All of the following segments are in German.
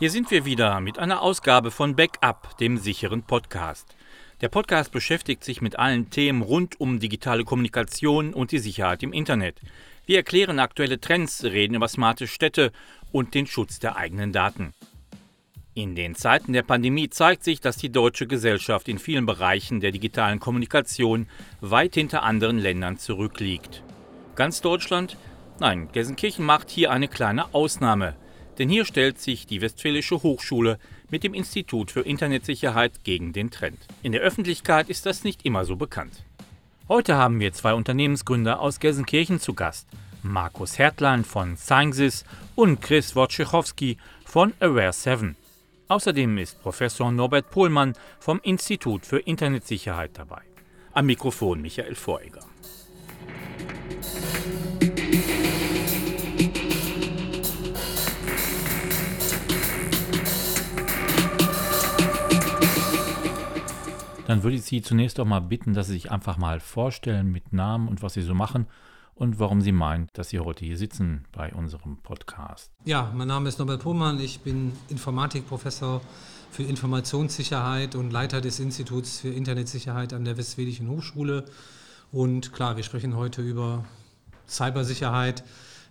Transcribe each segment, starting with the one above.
Hier sind wir wieder mit einer Ausgabe von Backup, dem sicheren Podcast. Der Podcast beschäftigt sich mit allen Themen rund um digitale Kommunikation und die Sicherheit im Internet. Wir erklären aktuelle Trends, reden über smarte Städte und den Schutz der eigenen Daten. In den Zeiten der Pandemie zeigt sich, dass die deutsche Gesellschaft in vielen Bereichen der digitalen Kommunikation weit hinter anderen Ländern zurückliegt. Ganz Deutschland? Nein, Gelsenkirchen macht hier eine kleine Ausnahme. Denn hier stellt sich die Westfälische Hochschule mit dem Institut für Internetsicherheit gegen den Trend. In der Öffentlichkeit ist das nicht immer so bekannt. Heute haben wir zwei Unternehmensgründer aus Gelsenkirchen zu Gast. Markus Hertlein von Sciences und Chris Wojciechowski von Aware7. Außerdem ist Professor Norbert Pohlmann vom Institut für Internetsicherheit dabei. Am Mikrofon Michael Voreger. dann würde ich Sie zunächst auch mal bitten, dass Sie sich einfach mal vorstellen mit Namen und was Sie so machen und warum Sie meinen, dass Sie heute hier sitzen bei unserem Podcast. Ja, mein Name ist Norbert Pohmann. Ich bin Informatikprofessor für Informationssicherheit und Leiter des Instituts für Internetsicherheit an der Westfälischen Hochschule. Und klar, wir sprechen heute über Cybersicherheit.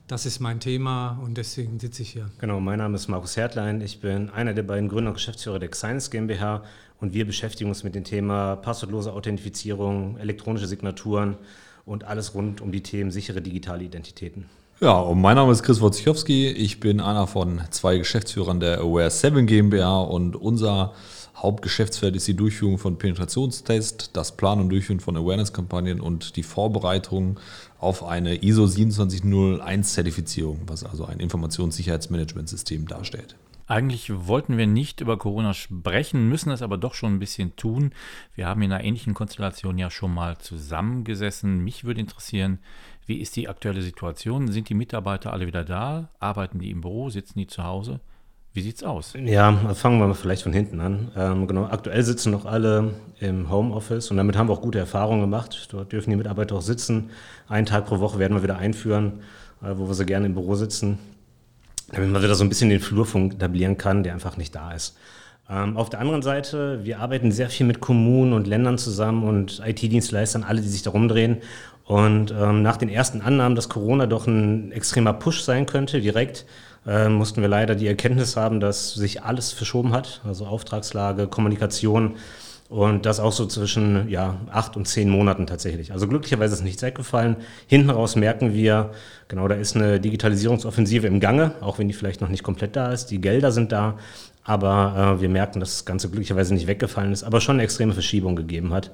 Das ist mein Thema und deswegen sitze ich hier. Genau, mein Name ist Markus Hertlein. Ich bin einer der beiden Gründer und Geschäftsführer der Xines GmbH und wir beschäftigen uns mit dem Thema passwortlose Authentifizierung, elektronische Signaturen und alles rund um die Themen sichere digitale Identitäten. Ja, und mein Name ist Chris Wojciechowski. Ich bin einer von zwei Geschäftsführern der Aware 7 GmbH und unser Hauptgeschäftsfeld ist die Durchführung von Penetrationstests, das Planen und Durchführen von Awareness-Kampagnen und die Vorbereitung auf eine ISO 27001-Zertifizierung, was also ein Informationssicherheitsmanagementsystem darstellt. Eigentlich wollten wir nicht über Corona sprechen, müssen es aber doch schon ein bisschen tun. Wir haben in einer ähnlichen Konstellation ja schon mal zusammengesessen. Mich würde interessieren, wie ist die aktuelle Situation? Sind die Mitarbeiter alle wieder da? Arbeiten die im Büro? Sitzen die zu Hause? Wie sieht's aus? Ja, fangen wir mal vielleicht von hinten an. Ähm, genau, aktuell sitzen noch alle im Homeoffice und damit haben wir auch gute Erfahrungen gemacht. Dort dürfen die Mitarbeiter auch sitzen. Einen Tag pro Woche werden wir wieder einführen, äh, wo wir so gerne im Büro sitzen damit man wieder so ein bisschen den Flurfunk etablieren kann, der einfach nicht da ist. Ähm, auf der anderen Seite, wir arbeiten sehr viel mit Kommunen und Ländern zusammen und IT-Dienstleistern, alle, die sich darum drehen. Und ähm, nach den ersten Annahmen, dass Corona doch ein extremer Push sein könnte, direkt, äh, mussten wir leider die Erkenntnis haben, dass sich alles verschoben hat, also Auftragslage, Kommunikation. Und das auch so zwischen ja, acht und zehn Monaten tatsächlich. Also glücklicherweise ist nichts weggefallen. Hinten raus merken wir, genau, da ist eine Digitalisierungsoffensive im Gange, auch wenn die vielleicht noch nicht komplett da ist. Die Gelder sind da, aber äh, wir merken, dass das Ganze glücklicherweise nicht weggefallen ist, aber schon eine extreme Verschiebung gegeben hat,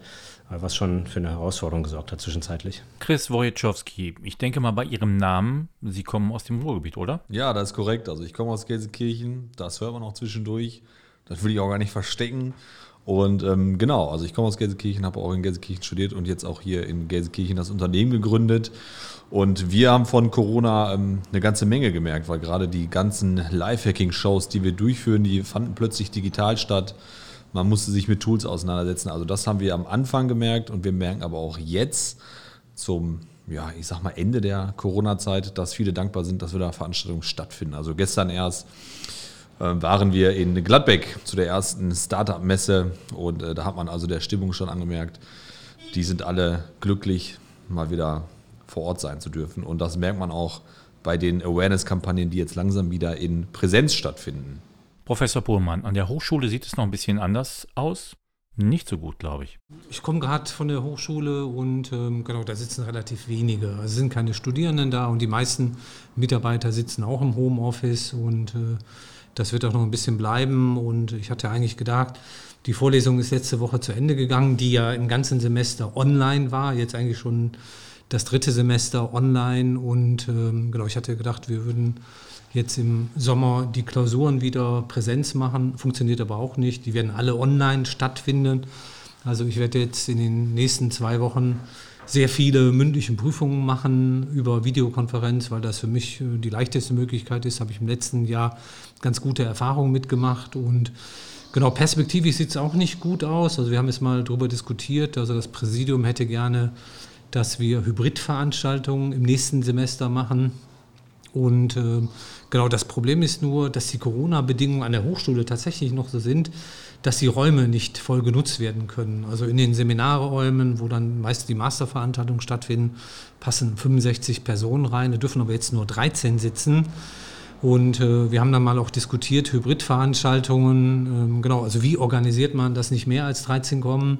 äh, was schon für eine Herausforderung gesorgt hat zwischenzeitlich. Chris Wojciechowski, ich denke mal bei Ihrem Namen, Sie kommen aus dem Ruhrgebiet, oder? Ja, das ist korrekt. Also ich komme aus Gelsenkirchen, das hört man auch zwischendurch. Das will ich auch gar nicht verstecken. Und ähm, genau, also ich komme aus Gelsenkirchen, habe auch in Gelsenkirchen studiert und jetzt auch hier in Gelsenkirchen das Unternehmen gegründet. Und wir haben von Corona ähm, eine ganze Menge gemerkt, weil gerade die ganzen Live-Hacking-Shows, die wir durchführen, die fanden plötzlich digital statt. Man musste sich mit Tools auseinandersetzen. Also das haben wir am Anfang gemerkt und wir merken aber auch jetzt zum, ja, ich sag mal Ende der Corona-Zeit, dass viele dankbar sind, dass wieder Veranstaltungen stattfinden. Also gestern erst waren wir in Gladbeck zu der ersten Startup-Messe und äh, da hat man also der Stimmung schon angemerkt, die sind alle glücklich, mal wieder vor Ort sein zu dürfen. Und das merkt man auch bei den Awareness-Kampagnen, die jetzt langsam wieder in Präsenz stattfinden. Professor Pohlmann, an der Hochschule sieht es noch ein bisschen anders aus. Nicht so gut, glaube ich. Ich komme gerade von der Hochschule und ähm, genau, da sitzen relativ wenige. Also es sind keine Studierenden da und die meisten Mitarbeiter sitzen auch im Homeoffice und äh, das wird auch noch ein bisschen bleiben. Und ich hatte eigentlich gedacht, die Vorlesung ist letzte Woche zu Ende gegangen, die ja im ganzen Semester online war. Jetzt eigentlich schon das dritte Semester online. Und ähm, genau, ich hatte gedacht, wir würden jetzt im Sommer die Klausuren wieder Präsenz machen. Funktioniert aber auch nicht. Die werden alle online stattfinden. Also ich werde jetzt in den nächsten zwei Wochen sehr viele mündliche Prüfungen machen über Videokonferenz, weil das für mich äh, die leichteste Möglichkeit ist. Habe ich im letzten Jahr ganz gute Erfahrungen mitgemacht und genau perspektivisch sieht es auch nicht gut aus. Also wir haben jetzt mal darüber diskutiert. Also das Präsidium hätte gerne, dass wir Hybridveranstaltungen im nächsten Semester machen. Und äh, genau das Problem ist nur, dass die Corona-Bedingungen an der Hochschule tatsächlich noch so sind, dass die Räume nicht voll genutzt werden können. Also in den Seminarräumen, wo dann meist die Masterveranstaltungen stattfinden, passen 65 Personen rein, da dürfen aber jetzt nur 13 sitzen. Und äh, wir haben dann mal auch diskutiert, Hybridveranstaltungen, ähm, genau, also wie organisiert man, dass nicht mehr als 13 kommen.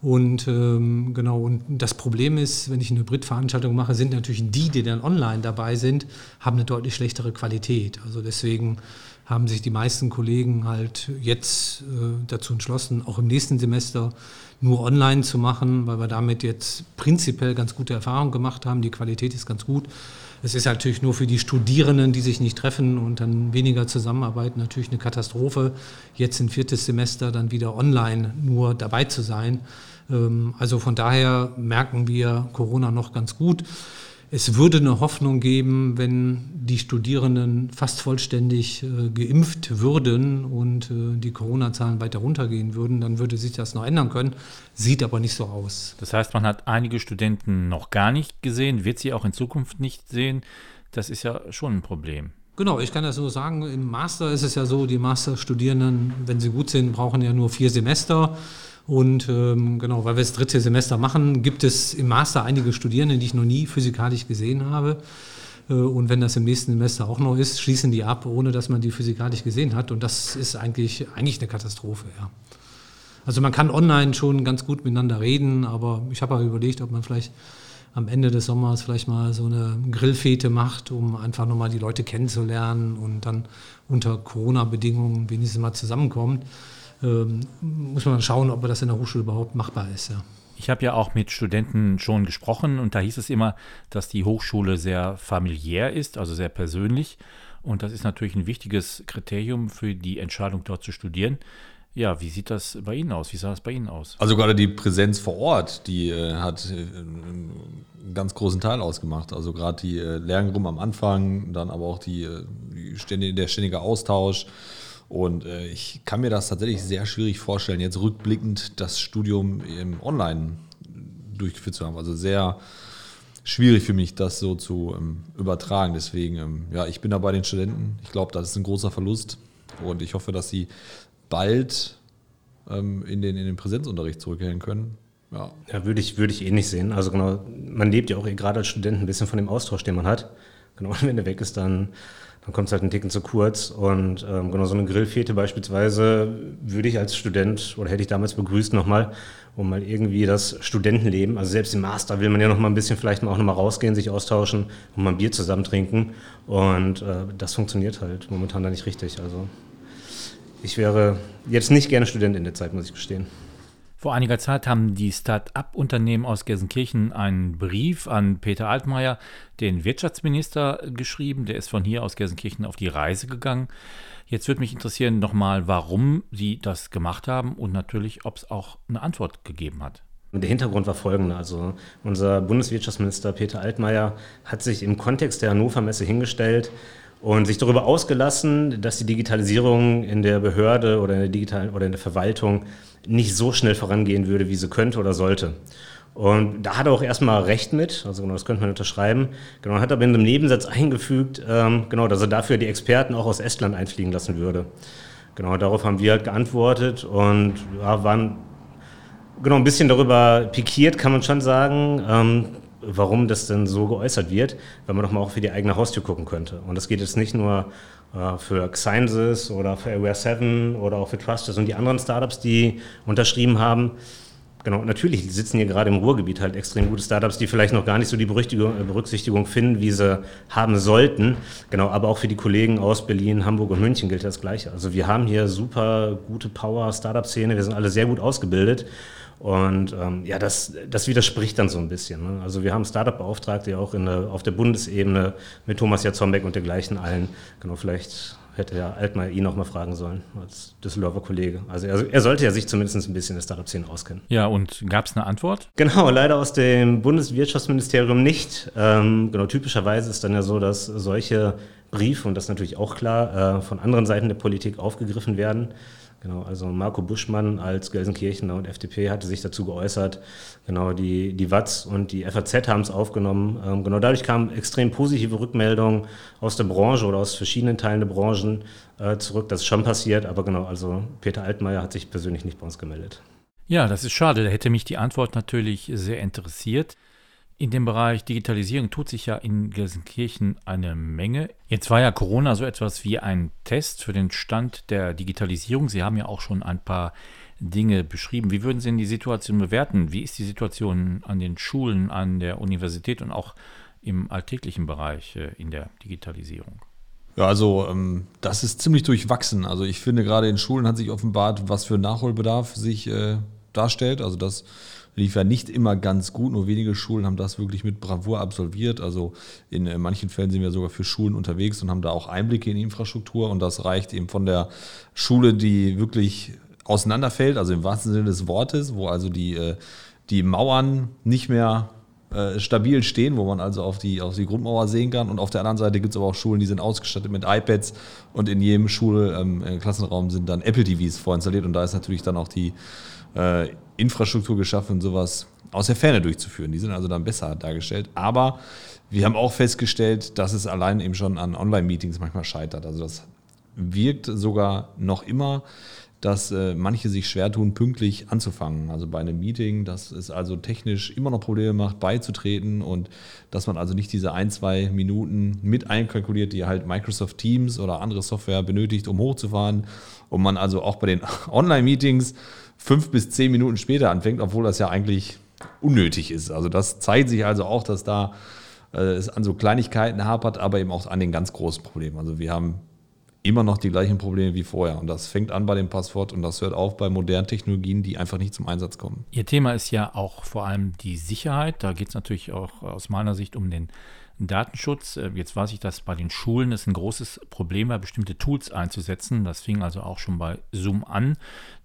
Und ähm, genau, und das Problem ist, wenn ich eine Hybridveranstaltung mache, sind natürlich die, die dann online dabei sind, haben eine deutlich schlechtere Qualität. Also deswegen haben sich die meisten Kollegen halt jetzt äh, dazu entschlossen, auch im nächsten Semester nur online zu machen, weil wir damit jetzt prinzipiell ganz gute Erfahrungen gemacht haben. Die Qualität ist ganz gut. Es ist natürlich nur für die Studierenden, die sich nicht treffen und dann weniger zusammenarbeiten, natürlich eine Katastrophe, jetzt im viertes Semester dann wieder online nur dabei zu sein. Ähm, also von daher merken wir Corona noch ganz gut. Es würde eine Hoffnung geben, wenn die Studierenden fast vollständig äh, geimpft würden und äh, die Corona-Zahlen weiter runtergehen würden, dann würde sich das noch ändern können. Sieht aber nicht so aus. Das heißt, man hat einige Studenten noch gar nicht gesehen, wird sie auch in Zukunft nicht sehen. Das ist ja schon ein Problem. Genau, ich kann das so sagen. Im Master ist es ja so, die Masterstudierenden, wenn sie gut sind, brauchen ja nur vier Semester. Und ähm, genau, weil wir das dritte Semester machen, gibt es im Master einige Studierende, die ich noch nie physikalisch gesehen habe. Äh, und wenn das im nächsten Semester auch noch ist, schließen die ab, ohne dass man die physikalisch gesehen hat. Und das ist eigentlich, eigentlich eine Katastrophe, ja. Also man kann online schon ganz gut miteinander reden, aber ich habe ja überlegt, ob man vielleicht am Ende des Sommers vielleicht mal so eine Grillfete macht, um einfach nochmal die Leute kennenzulernen und dann unter Corona-Bedingungen wenigstens mal zusammenkommt ähm, muss man schauen, ob das in der Hochschule überhaupt machbar ist. Ja. Ich habe ja auch mit Studenten schon gesprochen und da hieß es immer, dass die Hochschule sehr familiär ist, also sehr persönlich. Und das ist natürlich ein wichtiges Kriterium für die Entscheidung, dort zu studieren. Ja, wie sieht das bei Ihnen aus? Wie sah es bei Ihnen aus? Also gerade die Präsenz vor Ort, die äh, hat äh, einen ganz großen Teil ausgemacht. Also gerade die äh, Lerngruppen am Anfang, dann aber auch die, äh, die ständige, der ständige Austausch. Und äh, ich kann mir das tatsächlich sehr schwierig vorstellen, jetzt rückblickend das Studium im Online durchgeführt zu haben. Also sehr schwierig für mich, das so zu ähm, übertragen. Deswegen, ähm, ja, ich bin da bei den Studenten. Ich glaube, das ist ein großer Verlust. Und ich hoffe, dass sie bald ähm, in, den, in den Präsenzunterricht zurückkehren können. Ja, ja würde ich, würde ich eh nicht sehen. Also genau, man lebt ja auch eh gerade als Student ein bisschen von dem Austausch, den man hat. Genau, wenn der weg ist, dann dann kommt es halt einen Ticken zu kurz. Und ähm, genau so eine Grillfete beispielsweise würde ich als Student oder hätte ich damals begrüßt nochmal, um mal irgendwie das Studentenleben, also selbst im Master will man ja noch mal ein bisschen vielleicht auch noch mal rausgehen, sich austauschen und mal ein Bier zusammen trinken. Und äh, das funktioniert halt momentan da nicht richtig. Also ich wäre jetzt nicht gerne Student in der Zeit, muss ich gestehen. Vor einiger Zeit haben die Start-up-Unternehmen aus Gelsenkirchen einen Brief an Peter Altmaier, den Wirtschaftsminister, geschrieben. Der ist von hier aus Gelsenkirchen auf die Reise gegangen. Jetzt würde mich interessieren nochmal, warum Sie das gemacht haben und natürlich, ob es auch eine Antwort gegeben hat. Der Hintergrund war folgender. Also unser Bundeswirtschaftsminister Peter Altmaier hat sich im Kontext der Hannover Messe hingestellt und sich darüber ausgelassen, dass die Digitalisierung in der Behörde oder in der digitalen oder in der Verwaltung nicht so schnell vorangehen würde, wie sie könnte oder sollte. Und da hat er auch erstmal recht mit, also genau, das könnte man unterschreiben. Genau, hat aber in einem Nebensatz eingefügt, ähm, genau, dass er dafür die Experten auch aus Estland einfliegen lassen würde. Genau, darauf haben wir halt geantwortet und ja, waren genau ein bisschen darüber pikiert, kann man schon sagen, ähm, warum das denn so geäußert wird, wenn man doch mal auch für die eigene Haustür gucken könnte. Und das geht jetzt nicht nur äh, für Xynsys oder für Aware 7 oder auch für Trusted und die anderen Startups, die unterschrieben haben. Genau, natürlich sitzen hier gerade im Ruhrgebiet halt extrem gute Startups, die vielleicht noch gar nicht so die äh, Berücksichtigung finden, wie sie haben sollten. Genau, aber auch für die Kollegen aus Berlin, Hamburg und München gilt das Gleiche. Also wir haben hier super gute Power-Startup-Szene, wir sind alle sehr gut ausgebildet. Und ähm, ja, das, das widerspricht dann so ein bisschen. Ne? Also wir haben Startup-Beauftragte ja auch in der, auf der Bundesebene mit Thomas Jatzombeck und dergleichen allen. Genau, vielleicht hätte Herr Altmaier ihn auch mal fragen sollen, als Düsseldorfer Kollege. Also er, er sollte ja sich zumindest ein bisschen in der Startup-Szene auskennen. Ja, und gab es eine Antwort? Genau, leider aus dem Bundeswirtschaftsministerium nicht. Ähm, genau, typischerweise ist dann ja so, dass solche Briefe, und das ist natürlich auch klar, äh, von anderen Seiten der Politik aufgegriffen werden. Genau, also Marco Buschmann als Gelsenkirchener und FDP hatte sich dazu geäußert. Genau, die, die WATS und die FAZ haben es aufgenommen. Ähm, genau, dadurch kamen extrem positive Rückmeldungen aus der Branche oder aus verschiedenen Teilen der Branchen äh, zurück. Das ist schon passiert, aber genau, also Peter Altmaier hat sich persönlich nicht bei uns gemeldet. Ja, das ist schade. Da hätte mich die Antwort natürlich sehr interessiert. In dem Bereich Digitalisierung tut sich ja in Gelsenkirchen eine Menge. Jetzt war ja Corona so etwas wie ein Test für den Stand der Digitalisierung. Sie haben ja auch schon ein paar Dinge beschrieben. Wie würden Sie denn die Situation bewerten? Wie ist die Situation an den Schulen, an der Universität und auch im alltäglichen Bereich äh, in der Digitalisierung? Ja, also ähm, das ist ziemlich durchwachsen. Also ich finde gerade in Schulen hat sich offenbart, was für Nachholbedarf sich äh, darstellt. Also das lief ja nicht immer ganz gut, nur wenige Schulen haben das wirklich mit Bravour absolviert. Also in äh, manchen Fällen sind wir sogar für Schulen unterwegs und haben da auch Einblicke in die Infrastruktur und das reicht eben von der Schule, die wirklich auseinanderfällt, also im wahrsten Sinne des Wortes, wo also die, äh, die Mauern nicht mehr äh, stabil stehen, wo man also auf die, auf die Grundmauer sehen kann. Und auf der anderen Seite gibt es aber auch Schulen, die sind ausgestattet mit iPads und in jedem Schulklassenraum ähm, sind dann Apple TVs vorinstalliert und da ist natürlich dann auch die äh, Infrastruktur geschaffen, sowas aus der Ferne durchzuführen. Die sind also dann besser dargestellt. Aber wir haben auch festgestellt, dass es allein eben schon an Online-Meetings manchmal scheitert. Also das wirkt sogar noch immer, dass äh, manche sich schwer tun, pünktlich anzufangen. Also bei einem Meeting, dass es also technisch immer noch Probleme macht, beizutreten und dass man also nicht diese ein, zwei Minuten mit einkalkuliert, die halt Microsoft Teams oder andere Software benötigt, um hochzufahren. Und man also auch bei den Online-Meetings fünf bis zehn Minuten später anfängt, obwohl das ja eigentlich unnötig ist. Also das zeigt sich also auch, dass da äh, es an so Kleinigkeiten hapert, aber eben auch an den ganz großen Problemen. Also wir haben immer noch die gleichen Probleme wie vorher. Und das fängt an bei dem Passwort und das hört auf bei modernen Technologien, die einfach nicht zum Einsatz kommen. Ihr Thema ist ja auch vor allem die Sicherheit. Da geht es natürlich auch aus meiner Sicht um den Datenschutz. Äh, jetzt weiß ich, dass bei den Schulen es ein großes Problem war, bestimmte Tools einzusetzen. Das fing also auch schon bei Zoom an,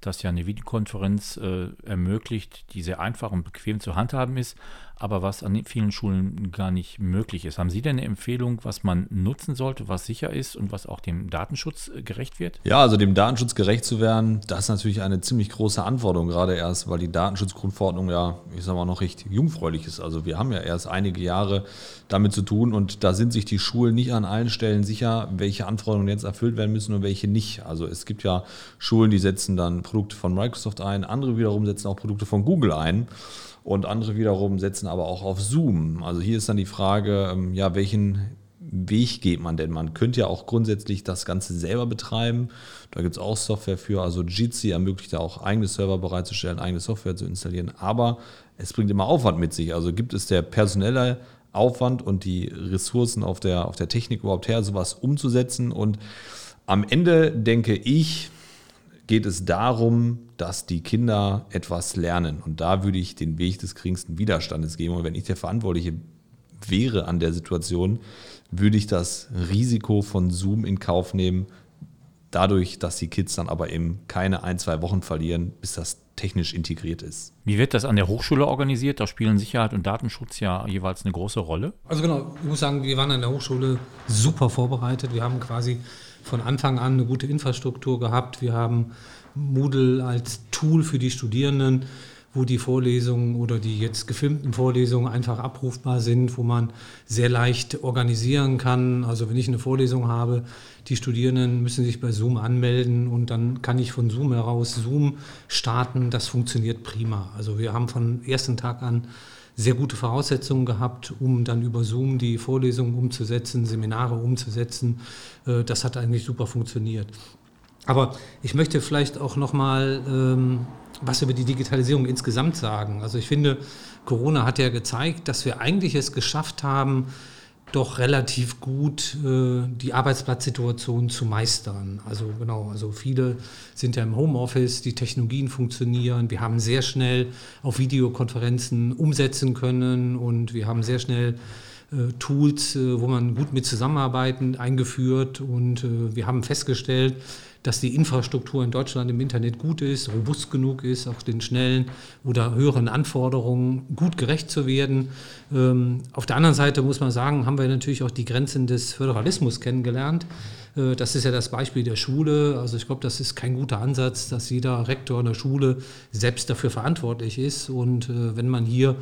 das ja eine Videokonferenz äh, ermöglicht, die sehr einfach und bequem zu handhaben ist aber was an vielen Schulen gar nicht möglich ist. Haben Sie denn eine Empfehlung, was man nutzen sollte, was sicher ist und was auch dem Datenschutz äh, gerecht wird? Ja, also dem Datenschutz gerecht zu werden, das ist natürlich eine ziemlich große Anforderung, gerade erst, weil die Datenschutzgrundverordnung ja, ich sage mal, noch recht jungfräulich ist. Also wir haben ja erst einige Jahre damit zu tun und da sind sich die Schulen nicht an allen Stellen sicher, welche Anforderungen jetzt erfüllt werden müssen und welche nicht. Also es gibt ja Schulen, die setzen dann Produkte von Microsoft ein, andere wiederum setzen auch Produkte von Google ein und andere wiederum setzen aber auch auf Zoom. Also hier ist dann die Frage, ähm, ja, welchen Weg geht man denn? Man könnte ja auch grundsätzlich das Ganze selber betreiben. Da gibt es auch Software für. Also Jitsi ermöglicht ja auch eigene Server bereitzustellen, eigene Software zu installieren. Aber es bringt immer Aufwand mit sich. Also gibt es der personelle Aufwand und die Ressourcen auf der, auf der Technik überhaupt her, sowas umzusetzen? Und am Ende denke ich, geht es darum, dass die Kinder etwas lernen. Und da würde ich den Weg des geringsten Widerstandes geben. Und wenn ich der Verantwortliche wäre an der Situation, würde ich das Risiko von Zoom in Kauf nehmen, dadurch, dass die Kids dann aber eben keine ein, zwei Wochen verlieren, bis das technisch integriert ist. Wie wird das an der Hochschule organisiert? Da spielen Sicherheit und Datenschutz ja jeweils eine große Rolle. Also genau, ich muss sagen, wir waren an der Hochschule super vorbereitet. Wir haben quasi von Anfang an eine gute Infrastruktur gehabt. Wir haben Moodle als Tool für die Studierenden, wo die Vorlesungen oder die jetzt gefilmten Vorlesungen einfach abrufbar sind, wo man sehr leicht organisieren kann. Also wenn ich eine Vorlesung habe, die Studierenden müssen sich bei Zoom anmelden und dann kann ich von Zoom heraus Zoom starten. Das funktioniert prima. Also wir haben von ersten Tag an sehr gute Voraussetzungen gehabt, um dann über Zoom die Vorlesungen umzusetzen, Seminare umzusetzen. Äh, das hat eigentlich super funktioniert. Aber ich möchte vielleicht auch noch mal ähm, was über die Digitalisierung insgesamt sagen. Also ich finde, Corona hat ja gezeigt, dass wir eigentlich es geschafft haben, doch relativ gut äh, die Arbeitsplatzsituation zu meistern. Also genau, also viele sind ja im Homeoffice, die Technologien funktionieren, wir haben sehr schnell auf Videokonferenzen umsetzen können und wir haben sehr schnell äh, Tools, äh, wo man gut mit zusammenarbeiten, eingeführt und äh, wir haben festgestellt, dass die Infrastruktur in Deutschland im Internet gut ist, robust genug ist, auch den schnellen oder höheren Anforderungen gut gerecht zu werden. Ähm, auf der anderen Seite muss man sagen, haben wir natürlich auch die Grenzen des Föderalismus kennengelernt. Äh, das ist ja das Beispiel der Schule. Also ich glaube, das ist kein guter Ansatz, dass jeder Rektor in der Schule selbst dafür verantwortlich ist. Und äh, wenn man hier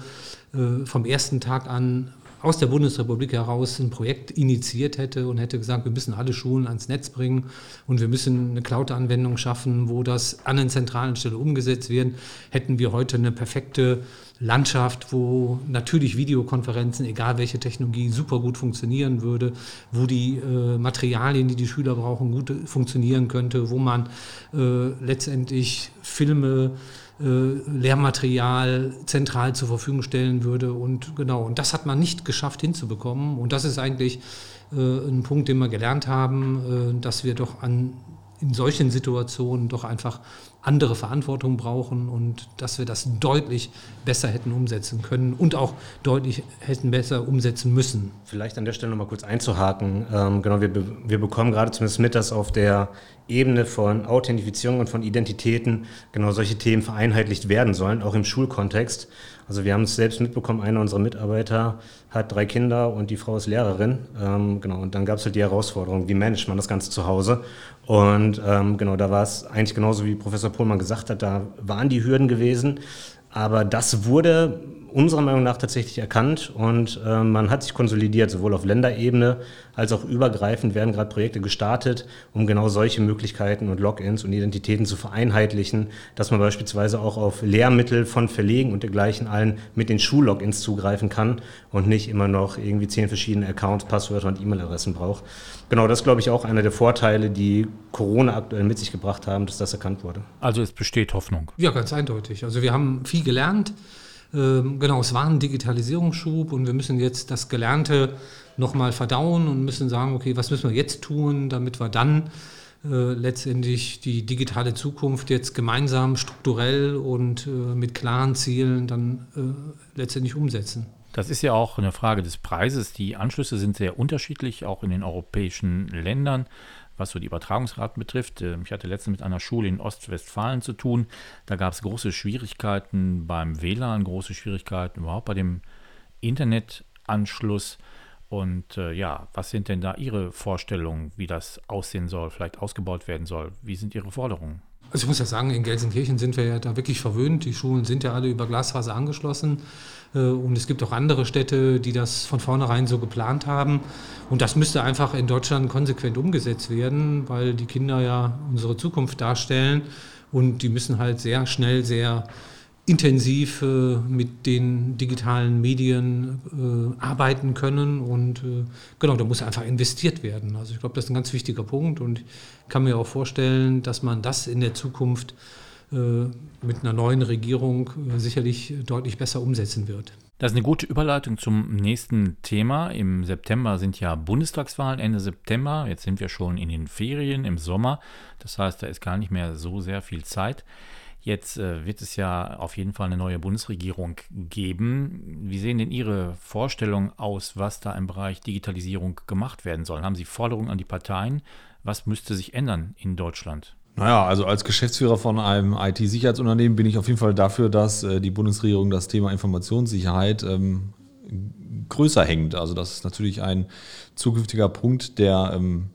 äh, vom ersten Tag an aus der Bundesrepublik heraus ein Projekt initiiert hätte und hätte gesagt, wir müssen alle Schulen ans Netz bringen und wir müssen eine Cloud-Anwendung schaffen, wo das an den zentralen Stellen umgesetzt wird, hätten wir heute eine perfekte Landschaft, wo natürlich Videokonferenzen, egal welche Technologie, super gut funktionieren würde, wo die äh, Materialien, die die Schüler brauchen, gut funktionieren könnte, wo man äh, letztendlich Filme Lehrmaterial zentral zur Verfügung stellen würde. Und genau, und das hat man nicht geschafft hinzubekommen. Und das ist eigentlich äh, ein Punkt, den wir gelernt haben, äh, dass wir doch an, in solchen Situationen doch einfach andere Verantwortung brauchen und dass wir das deutlich besser hätten umsetzen können und auch deutlich hätten besser umsetzen müssen. Vielleicht an der Stelle nochmal kurz einzuhaken. Ähm, genau, wir, wir bekommen gerade zumindest mit, dass auf der Ebene von Authentifizierung und von Identitäten genau solche Themen vereinheitlicht werden sollen, auch im Schulkontext. Also wir haben es selbst mitbekommen, einer unserer Mitarbeiter hat drei Kinder und die Frau ist Lehrerin. Ähm, genau, und dann gab es halt die Herausforderung, wie managt man das Ganze zu Hause? Und ähm, genau, da war es eigentlich genauso wie Professor Pohlmann gesagt hat, da waren die Hürden gewesen. Aber das wurde unserer Meinung nach tatsächlich erkannt und äh, man hat sich konsolidiert, sowohl auf Länderebene als auch übergreifend werden gerade Projekte gestartet, um genau solche Möglichkeiten und Logins und Identitäten zu vereinheitlichen, dass man beispielsweise auch auf Lehrmittel von Verlegen und dergleichen allen mit den Schullogins zugreifen kann und nicht immer noch irgendwie zehn verschiedene Accounts, Passwörter und E-Mail-Adressen braucht. Genau, das ist, glaube ich, auch einer der Vorteile, die Corona aktuell mit sich gebracht haben, dass das erkannt wurde. Also es besteht Hoffnung. Ja, ganz eindeutig. Also wir haben viel gelernt. Ähm, genau, es war ein Digitalisierungsschub und wir müssen jetzt das Gelernte nochmal verdauen und müssen sagen, okay, was müssen wir jetzt tun, damit wir dann äh, letztendlich die digitale Zukunft jetzt gemeinsam strukturell und äh, mit klaren Zielen dann äh, letztendlich umsetzen. Das ist ja auch eine Frage des Preises. Die Anschlüsse sind sehr unterschiedlich, auch in den europäischen Ländern was so die Übertragungsraten betrifft. Ähm, ich hatte letztens mit einer Schule in Ostwestfalen zu tun. Da gab es große Schwierigkeiten beim WLAN, große Schwierigkeiten überhaupt bei dem Internetanschluss. Und äh, ja, was sind denn da Ihre Vorstellungen, wie das aussehen soll, vielleicht ausgebaut werden soll? Wie sind Ihre Forderungen? Also ich muss ja sagen, in Gelsenkirchen sind wir ja da wirklich verwöhnt. Die Schulen sind ja alle über Glasfaser angeschlossen. Äh, und es gibt auch andere Städte, die das von vornherein so geplant haben. Und das müsste einfach in Deutschland konsequent umgesetzt werden, weil die Kinder ja unsere Zukunft darstellen. Und die müssen halt sehr schnell, sehr intensiv äh, mit den digitalen Medien äh, arbeiten können. Und äh, genau, da muss einfach investiert werden. Also ich glaube, das ist ein ganz wichtiger Punkt. Und ich kann mir auch vorstellen, dass man das in der Zukunft äh, mit einer neuen Regierung äh, sicherlich deutlich besser umsetzen wird. Das ist eine gute Überleitung zum nächsten Thema. Im September sind ja Bundestagswahlen, Ende September. Jetzt sind wir schon in den Ferien im Sommer. Das heißt, da ist gar nicht mehr so sehr viel Zeit. Jetzt äh, wird es ja auf jeden Fall eine neue Bundesregierung geben. Wie sehen denn Ihre Vorstellungen aus, was da im Bereich Digitalisierung gemacht werden soll? Haben Sie Forderungen an die Parteien? Was müsste sich ändern in Deutschland? Naja, also als Geschäftsführer von einem IT-Sicherheitsunternehmen bin ich auf jeden Fall dafür, dass äh, die Bundesregierung das Thema Informationssicherheit ähm, größer hängt. Also das ist natürlich ein zukünftiger Punkt, der, ähm,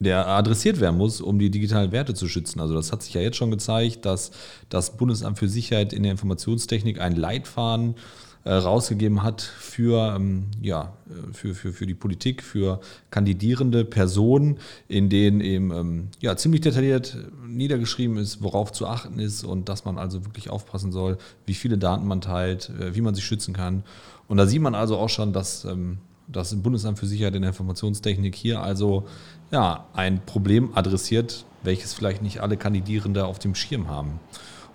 der adressiert werden muss, um die digitalen Werte zu schützen. Also das hat sich ja jetzt schon gezeigt, dass das Bundesamt für Sicherheit in der Informationstechnik ein Leitfaden äh, rausgegeben hat für, ähm, ja, äh, für, für, für die Politik, für kandidierende Personen, in denen eben ähm, ja, ziemlich detailliert niedergeschrieben ist, worauf zu achten ist und dass man also wirklich aufpassen soll, wie viele Daten man teilt, äh, wie man sich schützen kann. Und da sieht man also auch schon, dass ähm, das Bundesamt für Sicherheit in der Informationstechnik hier also ja, ein Problem adressiert, welches vielleicht nicht alle Kandidierende auf dem Schirm haben.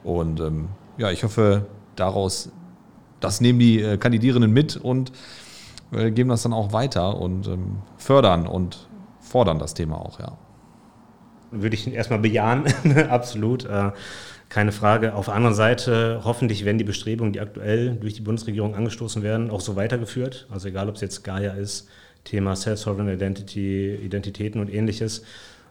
Und ähm, ja, ich hoffe, daraus das nehmen die äh, Kandidierenden mit und äh, geben das dann auch weiter und ähm, fördern und fordern das Thema auch, ja. würde ich erstmal bejahen, absolut. Äh, keine Frage. Auf der anderen Seite, hoffentlich werden die Bestrebungen, die aktuell durch die Bundesregierung angestoßen werden, auch so weitergeführt. Also egal, ob es jetzt Gaia ist, Thema Self-Sovereign Identity, Identitäten und ähnliches.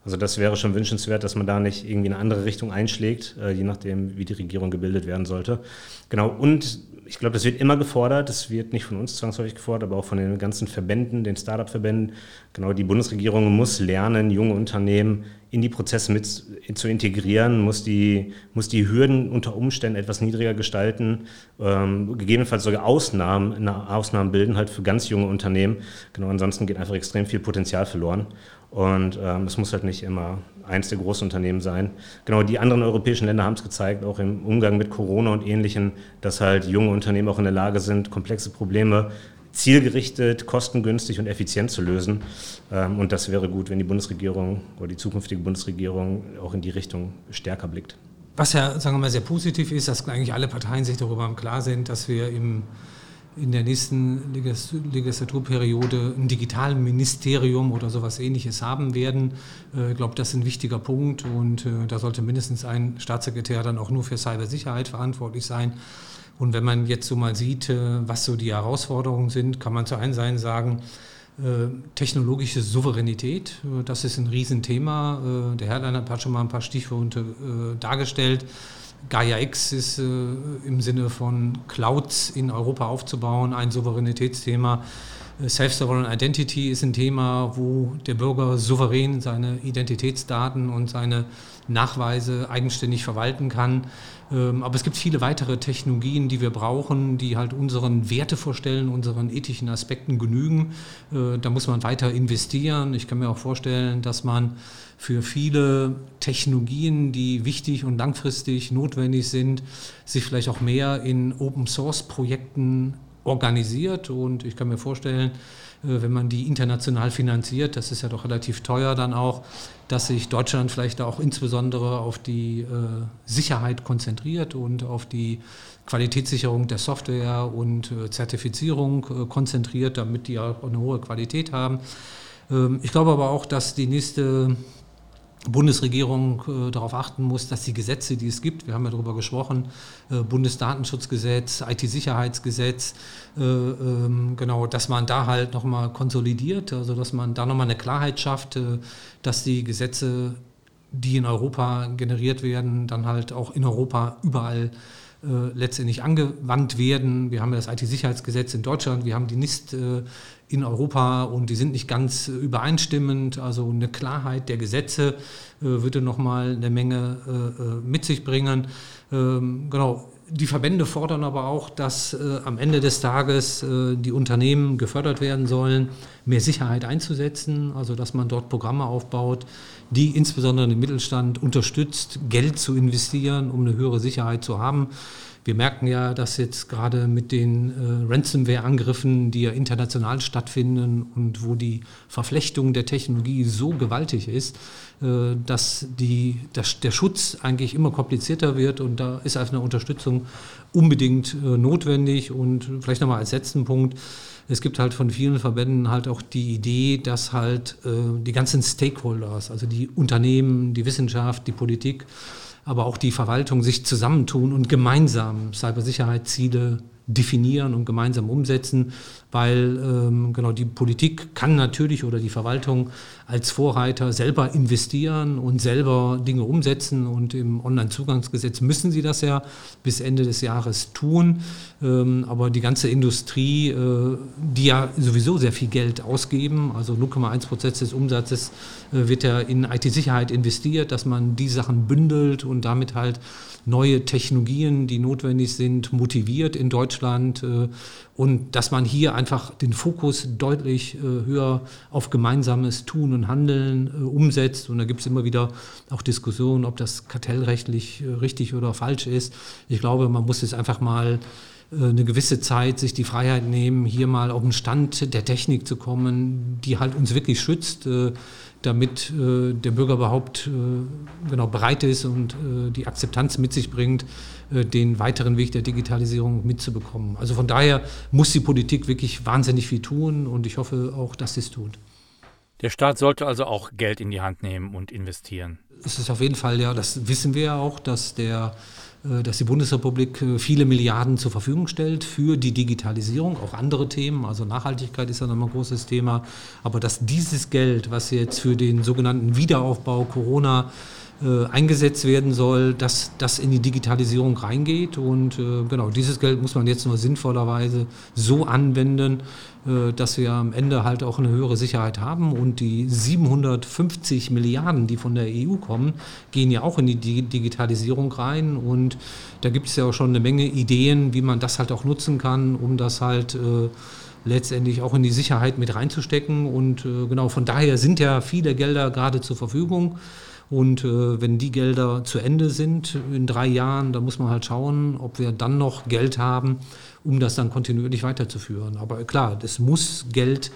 Also das wäre schon wünschenswert, dass man da nicht irgendwie eine andere Richtung einschlägt, äh, je nachdem, wie die Regierung gebildet werden sollte. Genau, und ich glaube, das wird immer gefordert. Das wird nicht von uns zwangsläufig gefordert, aber auch von den ganzen Verbänden, den Start-up-Verbänden. Genau, die Bundesregierung muss lernen, junge Unternehmen in die Prozesse mit zu integrieren, muss die, muss die Hürden unter Umständen etwas niedriger gestalten, ähm, gegebenenfalls sogar Ausnahmen, Ausnahmen bilden halt für ganz junge Unternehmen. Genau, ansonsten geht einfach extrem viel Potenzial verloren. Und ähm, es muss halt nicht immer eins der großen Unternehmen sein. Genau, die anderen europäischen Länder haben es gezeigt, auch im Umgang mit Corona und Ähnlichem, dass halt junge Unternehmen auch in der Lage sind, komplexe Probleme zielgerichtet, kostengünstig und effizient zu lösen. Ähm, und das wäre gut, wenn die Bundesregierung oder die zukünftige Bundesregierung auch in die Richtung stärker blickt. Was ja, sagen wir mal, sehr positiv ist, dass eigentlich alle Parteien sich darüber Klar sind, dass wir im, in der nächsten Legislaturperiode ein Digitalministerium oder sowas ähnliches haben werden. Äh, ich glaube, das ist ein wichtiger Punkt und äh, da sollte mindestens ein Staatssekretär dann auch nur für Cybersicherheit verantwortlich sein. Und wenn man jetzt so mal sieht, äh, was so die Herausforderungen sind, kann man zu einen Seite sagen, technologische Souveränität, das ist ein Riesenthema. Der Herrlein hat schon mal ein paar Stichworte dargestellt. Gaia X ist im Sinne von Clouds in Europa aufzubauen, ein Souveränitätsthema. Self-Sovereign Identity ist ein Thema, wo der Bürger souverän seine Identitätsdaten und seine Nachweise eigenständig verwalten kann. Ähm, aber es gibt viele weitere Technologien, die wir brauchen, die halt unseren Wertevorstellen, unseren ethischen Aspekten genügen. Äh, da muss man weiter investieren. Ich kann mir auch vorstellen, dass man für viele Technologien, die wichtig und langfristig notwendig sind, sich vielleicht auch mehr in Open-Source-Projekten organisiert. Und ich kann mir vorstellen, wenn man die international finanziert, das ist ja doch relativ teuer dann auch, dass sich Deutschland vielleicht auch insbesondere auf die äh, Sicherheit konzentriert und auf die Qualitätssicherung der Software und äh, Zertifizierung konzentriert, damit die auch eine hohe Qualität haben. Ähm, ich glaube aber auch, dass die nächste Bundesregierung äh, darauf achten muss, dass die Gesetze, die es gibt, wir haben ja darüber gesprochen, äh, Bundesdatenschutzgesetz, IT-Sicherheitsgesetz, äh, ähm, genau, dass man da halt nochmal konsolidiert, also dass man da nochmal eine Klarheit schafft, äh, dass die Gesetze, die in Europa generiert werden, dann halt auch in Europa überall letztendlich angewandt werden. Wir haben ja das IT-Sicherheitsgesetz in Deutschland, wir haben die NIST äh, in Europa und die sind nicht ganz übereinstimmend. Also eine Klarheit der Gesetze äh, würde nochmal eine Menge äh, äh, mit sich bringen. Ähm, genau. Die Verbände fordern aber auch, dass äh, am Ende des Tages äh, die Unternehmen gefördert werden sollen, mehr Sicherheit einzusetzen, also dass man dort Programme aufbaut, die insbesondere den Mittelstand unterstützt, Geld zu investieren, um eine höhere Sicherheit zu haben. Wir merken ja, dass jetzt gerade mit den äh, Ransomware-Angriffen, die ja international stattfinden und wo die Verflechtung der Technologie so gewaltig ist, äh, dass die, dass der Schutz eigentlich immer komplizierter wird und da ist einfach eine Unterstützung unbedingt äh, notwendig. Und vielleicht nochmal als letzten Punkt, es gibt halt von vielen Verbänden halt auch die Idee, dass halt äh, die ganzen Stakeholders, also die Unternehmen, die Wissenschaft, die Politik, aber auch die Verwaltung sich zusammentun und gemeinsam Cybersicherheitsziele definieren und gemeinsam umsetzen, weil ähm, genau die Politik kann natürlich oder die Verwaltung als Vorreiter selber investieren und selber Dinge umsetzen und im Onlinezugangsgesetz müssen sie das ja bis Ende des Jahres tun. Ähm, aber die ganze Industrie, äh, die ja sowieso sehr viel Geld ausgeben, also 0,1 Prozent des Umsatzes äh, wird ja in IT-Sicherheit investiert, dass man die Sachen bündelt und damit halt neue Technologien, die notwendig sind, motiviert in Deutschland äh, und dass man hier einfach den Fokus deutlich äh, höher auf gemeinsames Tun und Handeln äh, umsetzt. Und da gibt es immer wieder auch Diskussionen, ob das kartellrechtlich richtig oder falsch ist. Ich glaube, man muss es einfach mal eine gewisse Zeit sich die Freiheit nehmen, hier mal auf den Stand der Technik zu kommen, die halt uns wirklich schützt, damit äh, der Bürger überhaupt äh, genau bereit ist und äh, die Akzeptanz mit sich bringt, äh, den weiteren Weg der Digitalisierung mitzubekommen. Also von daher muss die Politik wirklich wahnsinnig viel tun und ich hoffe auch, dass sie es tut. Der Staat sollte also auch Geld in die Hand nehmen und investieren. Es ist auf jeden Fall, ja, das wissen wir ja auch, dass der äh, dass die Bundesrepublik äh, viele Milliarden zur Verfügung stellt für die Digitalisierung, auch andere Themen, also Nachhaltigkeit ist ja nochmal ein großes Thema, aber dass dieses Geld, was jetzt für den sogenannten Wiederaufbau Corona äh, eingesetzt werden soll, dass das in die Digitalisierung reingeht. Und äh, genau, dieses Geld muss man jetzt nur sinnvollerweise so anwenden, äh, dass wir am Ende halt auch eine höhere Sicherheit haben. Und die 750 Milliarden, die von der EU kommen, gehen ja auch in die Digitalisierung rein. Und da gibt es ja auch schon eine Menge Ideen, wie man das halt auch nutzen kann, um das halt letztendlich auch in die Sicherheit mit reinzustecken. Und genau von daher sind ja viele Gelder gerade zur Verfügung. Und äh, wenn die Gelder zu Ende sind in drei Jahren, dann muss man halt schauen, ob wir dann noch Geld haben, um das dann kontinuierlich weiterzuführen. Aber klar, es muss Geld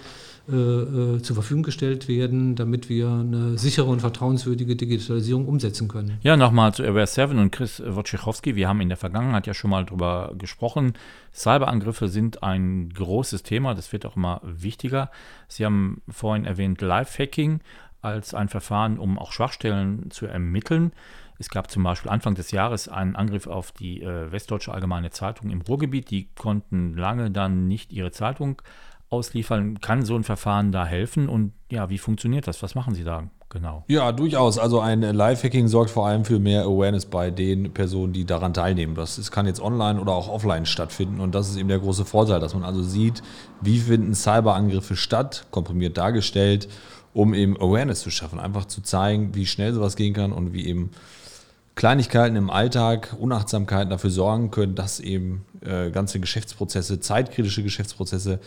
äh, äh, zur Verfügung gestellt werden, damit wir eine sichere und vertrauenswürdige Digitalisierung umsetzen können. Ja, nochmal zu Aware 7 und Chris Wojciechowski. Wir haben in der Vergangenheit ja schon mal darüber gesprochen. Cyberangriffe sind ein großes Thema, das wird auch immer wichtiger. Sie haben vorhin erwähnt Live-Hacking als ein Verfahren, um auch Schwachstellen zu ermitteln. Es gab zum Beispiel Anfang des Jahres einen Angriff auf die äh, Westdeutsche Allgemeine Zeitung im Ruhrgebiet. Die konnten lange dann nicht ihre Zeitung ausliefern. Kann so ein Verfahren da helfen? Und ja, wie funktioniert das? Was machen Sie da genau? Ja, durchaus. Also ein Live-Hacking sorgt vor allem für mehr Awareness bei den Personen, die daran teilnehmen. Das ist, kann jetzt online oder auch offline stattfinden. Und das ist eben der große Vorteil, dass man also sieht, wie finden Cyberangriffe statt, komprimiert dargestellt um eben Awareness zu schaffen, einfach zu zeigen, wie schnell sowas gehen kann und wie eben Kleinigkeiten im Alltag, Unachtsamkeiten dafür sorgen können, dass eben äh, ganze Geschäftsprozesse, zeitkritische Geschäftsprozesse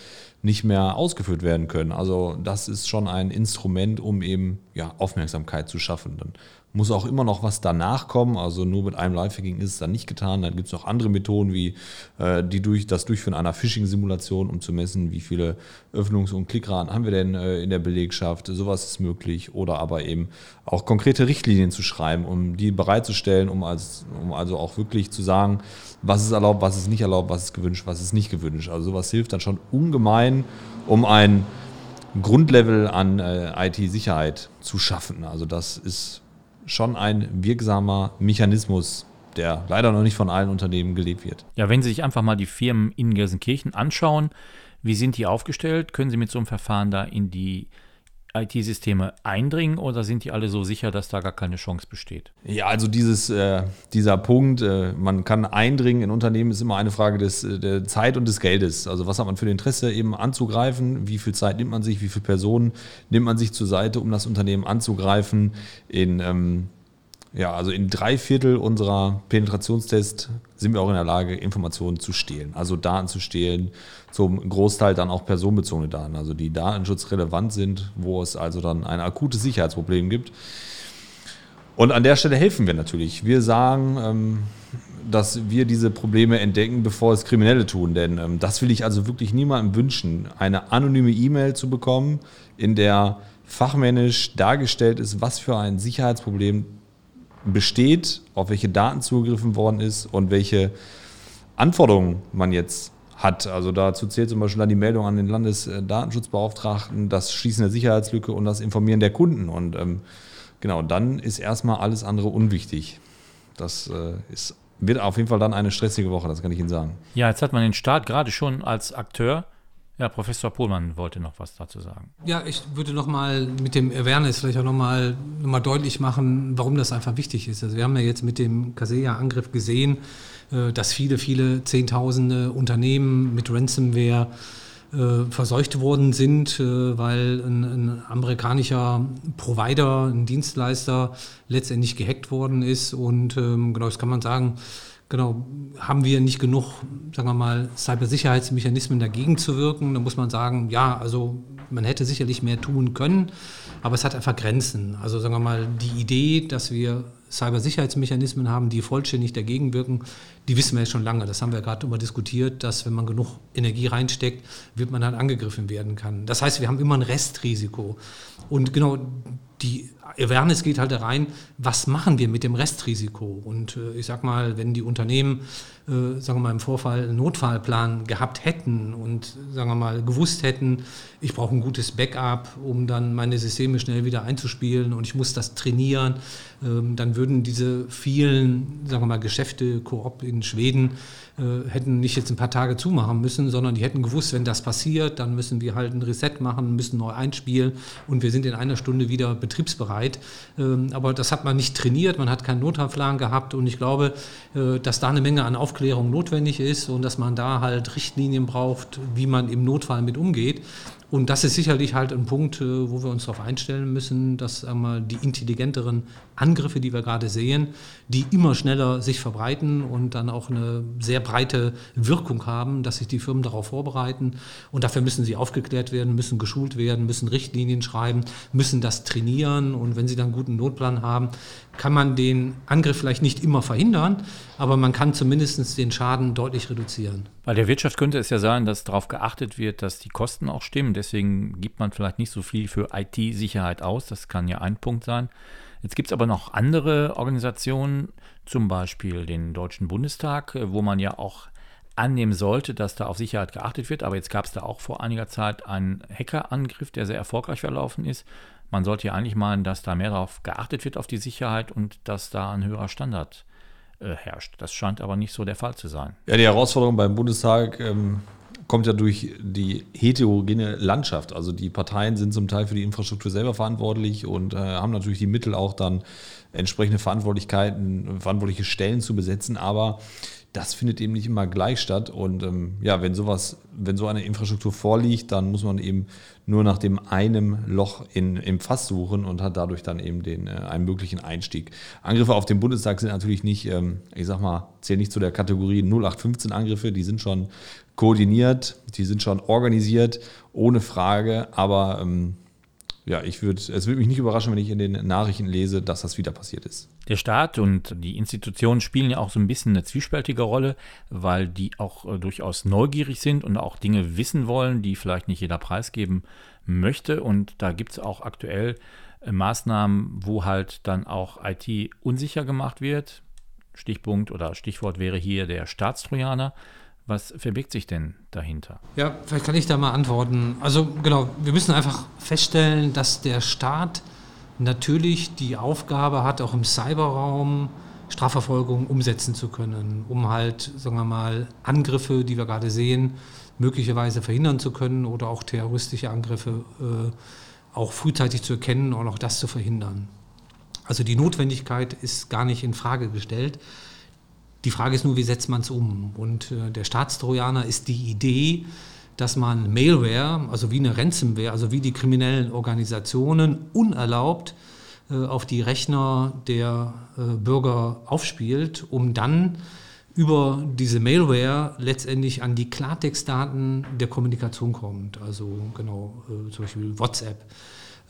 nicht mehr ausgeführt werden können. Also das ist schon ein Instrument, um eben ja, Aufmerksamkeit zu schaffen. Dann muss auch immer noch was danach kommen. Also nur mit einem Live-Hacking ist es dann nicht getan. Dann gibt es noch andere Methoden wie äh, die durch, das Durchführen einer Phishing-Simulation, um zu messen, wie viele Öffnungs- und Klickraten haben wir denn äh, in der Belegschaft. Sowas ist möglich. Oder aber eben auch konkrete Richtlinien zu schreiben, um die bereitzustellen, um, als, um also auch wirklich zu sagen, was ist erlaubt, was ist nicht erlaubt, was ist gewünscht, was ist nicht gewünscht. Also sowas hilft dann schon ungemein, um ein Grundlevel an äh, IT-Sicherheit zu schaffen. Also das ist schon ein wirksamer Mechanismus, der leider noch nicht von allen Unternehmen gelebt wird. Ja, wenn Sie sich einfach mal die Firmen in Gelsenkirchen anschauen, wie sind die aufgestellt? Können Sie mit so einem Verfahren da in die IT-Systeme eindringen oder sind die alle so sicher, dass da gar keine Chance besteht? Ja, also dieses, äh, dieser Punkt, äh, man kann eindringen in Unternehmen, ist immer eine Frage des, äh, der Zeit und des Geldes. Also was hat man für ein Interesse eben anzugreifen? Wie viel Zeit nimmt man sich? Wie viele Personen nimmt man sich zur Seite, um das Unternehmen anzugreifen? In ähm, ja, also in drei Viertel unserer Penetrationstests sind wir auch in der Lage, Informationen zu stehlen, also Daten zu stehlen, zum Großteil dann auch personenbezogene Daten, also die datenschutzrelevant sind, wo es also dann ein akutes Sicherheitsproblem gibt. Und an der Stelle helfen wir natürlich. Wir sagen, ähm, dass wir diese Probleme entdecken, bevor es Kriminelle tun. Denn ähm, das will ich also wirklich niemandem wünschen, eine anonyme E-Mail zu bekommen, in der fachmännisch dargestellt ist, was für ein Sicherheitsproblem besteht, auf welche Daten zugegriffen worden ist und welche Anforderungen man jetzt hat. Also dazu zählt zum Beispiel dann die Meldung an den Landesdatenschutzbeauftragten, das Schließen der Sicherheitslücke und das Informieren der Kunden. Und ähm, genau, dann ist erstmal alles andere unwichtig. Das äh, ist, wird auf jeden Fall dann eine stressige Woche, das kann ich Ihnen sagen. Ja, jetzt hat man den Staat gerade schon als Akteur ja, Professor Pohlmann wollte noch was dazu sagen. Ja, ich würde noch mal mit dem Awareness vielleicht auch noch mal, noch mal deutlich machen, warum das einfach wichtig ist. Also wir haben ja jetzt mit dem Kaseya-Angriff gesehen, äh, dass viele, viele Zehntausende Unternehmen mit Ransomware äh, verseucht worden sind, äh, weil ein, ein, amerikanischer Provider, ein Dienstleister letztendlich gehackt worden ist. Und ähm, genau, das kann man sagen, Genau, haben wir nicht genug, sagen wir mal, Cybersicherheitsmechanismen dagegen zu wirken? Da muss man sagen, ja, also man hätte sicherlich mehr tun können, aber es hat einfach Grenzen. Also sagen wir mal, die Idee, dass wir Cybersicherheitsmechanismen haben, die vollständig dagegen wirken, die wissen wir ja schon lange. Das haben wir gerade immer diskutiert, dass wenn man genug Energie reinsteckt, wird man dann angegriffen werden kann. Das heißt, wir haben immer ein Restrisiko. Und genau die Awareness geht halt rein, was machen wir mit dem Restrisiko? Und äh, ich sag mal, wenn die Unternehmen, äh, sagen wir mal, im Vorfall einen Notfallplan gehabt hätten und, sagen wir mal, gewusst hätten, ich brauche ein gutes Backup, um dann meine Systeme schnell wieder einzuspielen und ich muss das trainieren, ähm, dann würden diese vielen, sagen wir mal, Geschäfte, Koop in Schweden, hätten nicht jetzt ein paar Tage zumachen müssen, sondern die hätten gewusst, wenn das passiert, dann müssen wir halt ein Reset machen, müssen neu einspielen und wir sind in einer Stunde wieder betriebsbereit. Ähm, aber das hat man nicht trainiert, man hat keinen Notfallplan gehabt und ich glaube, äh, dass da eine Menge an Aufklärung notwendig ist und dass man da halt Richtlinien braucht, wie man im Notfall mit umgeht. Und das ist sicherlich halt ein Punkt, äh, wo wir uns darauf einstellen müssen, dass einmal die intelligenteren Angriffe, die wir gerade sehen, die immer schneller sich verbreiten und dann auch eine sehr breite Wirkung haben, dass sich die Firmen darauf vorbereiten. Und dafür müssen sie aufgeklärt werden, müssen geschult werden, müssen Richtlinien schreiben, müssen das trainieren. Und wenn sie dann einen guten Notplan haben, kann man den Angriff vielleicht nicht immer verhindern, aber man kann zumindest den Schaden deutlich reduzieren. Bei der Wirtschaft könnte es ja sein, dass darauf geachtet wird, dass die Kosten auch stimmen. Deswegen gibt man vielleicht nicht so viel für IT-Sicherheit aus. Das kann ja ein Punkt sein. Jetzt gibt es aber noch andere Organisationen, zum Beispiel den Deutschen Bundestag, wo man ja auch annehmen sollte, dass da auf Sicherheit geachtet wird. Aber jetzt gab es da auch vor einiger Zeit einen Hackerangriff, der sehr erfolgreich verlaufen ist. Man sollte ja eigentlich meinen, dass da mehr darauf geachtet wird, auf die Sicherheit und dass da ein höherer Standard äh, herrscht. Das scheint aber nicht so der Fall zu sein. Ja, die Herausforderung beim Bundestag ähm, kommt ja durch die heterogene Landschaft. Also die Parteien sind zum Teil für die Infrastruktur selber verantwortlich und äh, haben natürlich die Mittel auch dann entsprechende Verantwortlichkeiten, verantwortliche Stellen zu besetzen, aber das findet eben nicht immer gleich statt. Und ähm, ja, wenn sowas, wenn so eine Infrastruktur vorliegt, dann muss man eben nur nach dem einem Loch in, im Fass suchen und hat dadurch dann eben den, äh, einen möglichen Einstieg. Angriffe auf den Bundestag sind natürlich nicht, ähm, ich sag mal, zählen nicht zu der Kategorie 0815 Angriffe, die sind schon koordiniert, die sind schon organisiert, ohne Frage, aber ähm, ja, ich würde, es würde mich nicht überraschen, wenn ich in den Nachrichten lese, dass das wieder passiert ist. Der Staat und die Institutionen spielen ja auch so ein bisschen eine zwiespältige Rolle, weil die auch äh, durchaus neugierig sind und auch Dinge wissen wollen, die vielleicht nicht jeder preisgeben möchte. Und da gibt es auch aktuell äh, Maßnahmen, wo halt dann auch IT unsicher gemacht wird. Stichpunkt oder Stichwort wäre hier der Staatstrojaner. Was verbirgt sich denn dahinter? Ja, vielleicht kann ich da mal antworten. Also genau, wir müssen einfach feststellen, dass der Staat natürlich die Aufgabe hat, auch im Cyberraum Strafverfolgung umsetzen zu können, um halt, sagen wir mal, Angriffe, die wir gerade sehen, möglicherweise verhindern zu können oder auch terroristische Angriffe äh, auch frühzeitig zu erkennen und auch das zu verhindern. Also die Notwendigkeit ist gar nicht in Frage gestellt. Die Frage ist nur, wie setzt man es um? Und äh, der Staatstrojaner ist die Idee, dass man Mailware, also wie eine Ransomware, also wie die kriminellen Organisationen unerlaubt äh, auf die Rechner der äh, Bürger aufspielt, um dann über diese Mailware letztendlich an die Klartextdaten der Kommunikation kommt. Also genau, äh, zum Beispiel WhatsApp.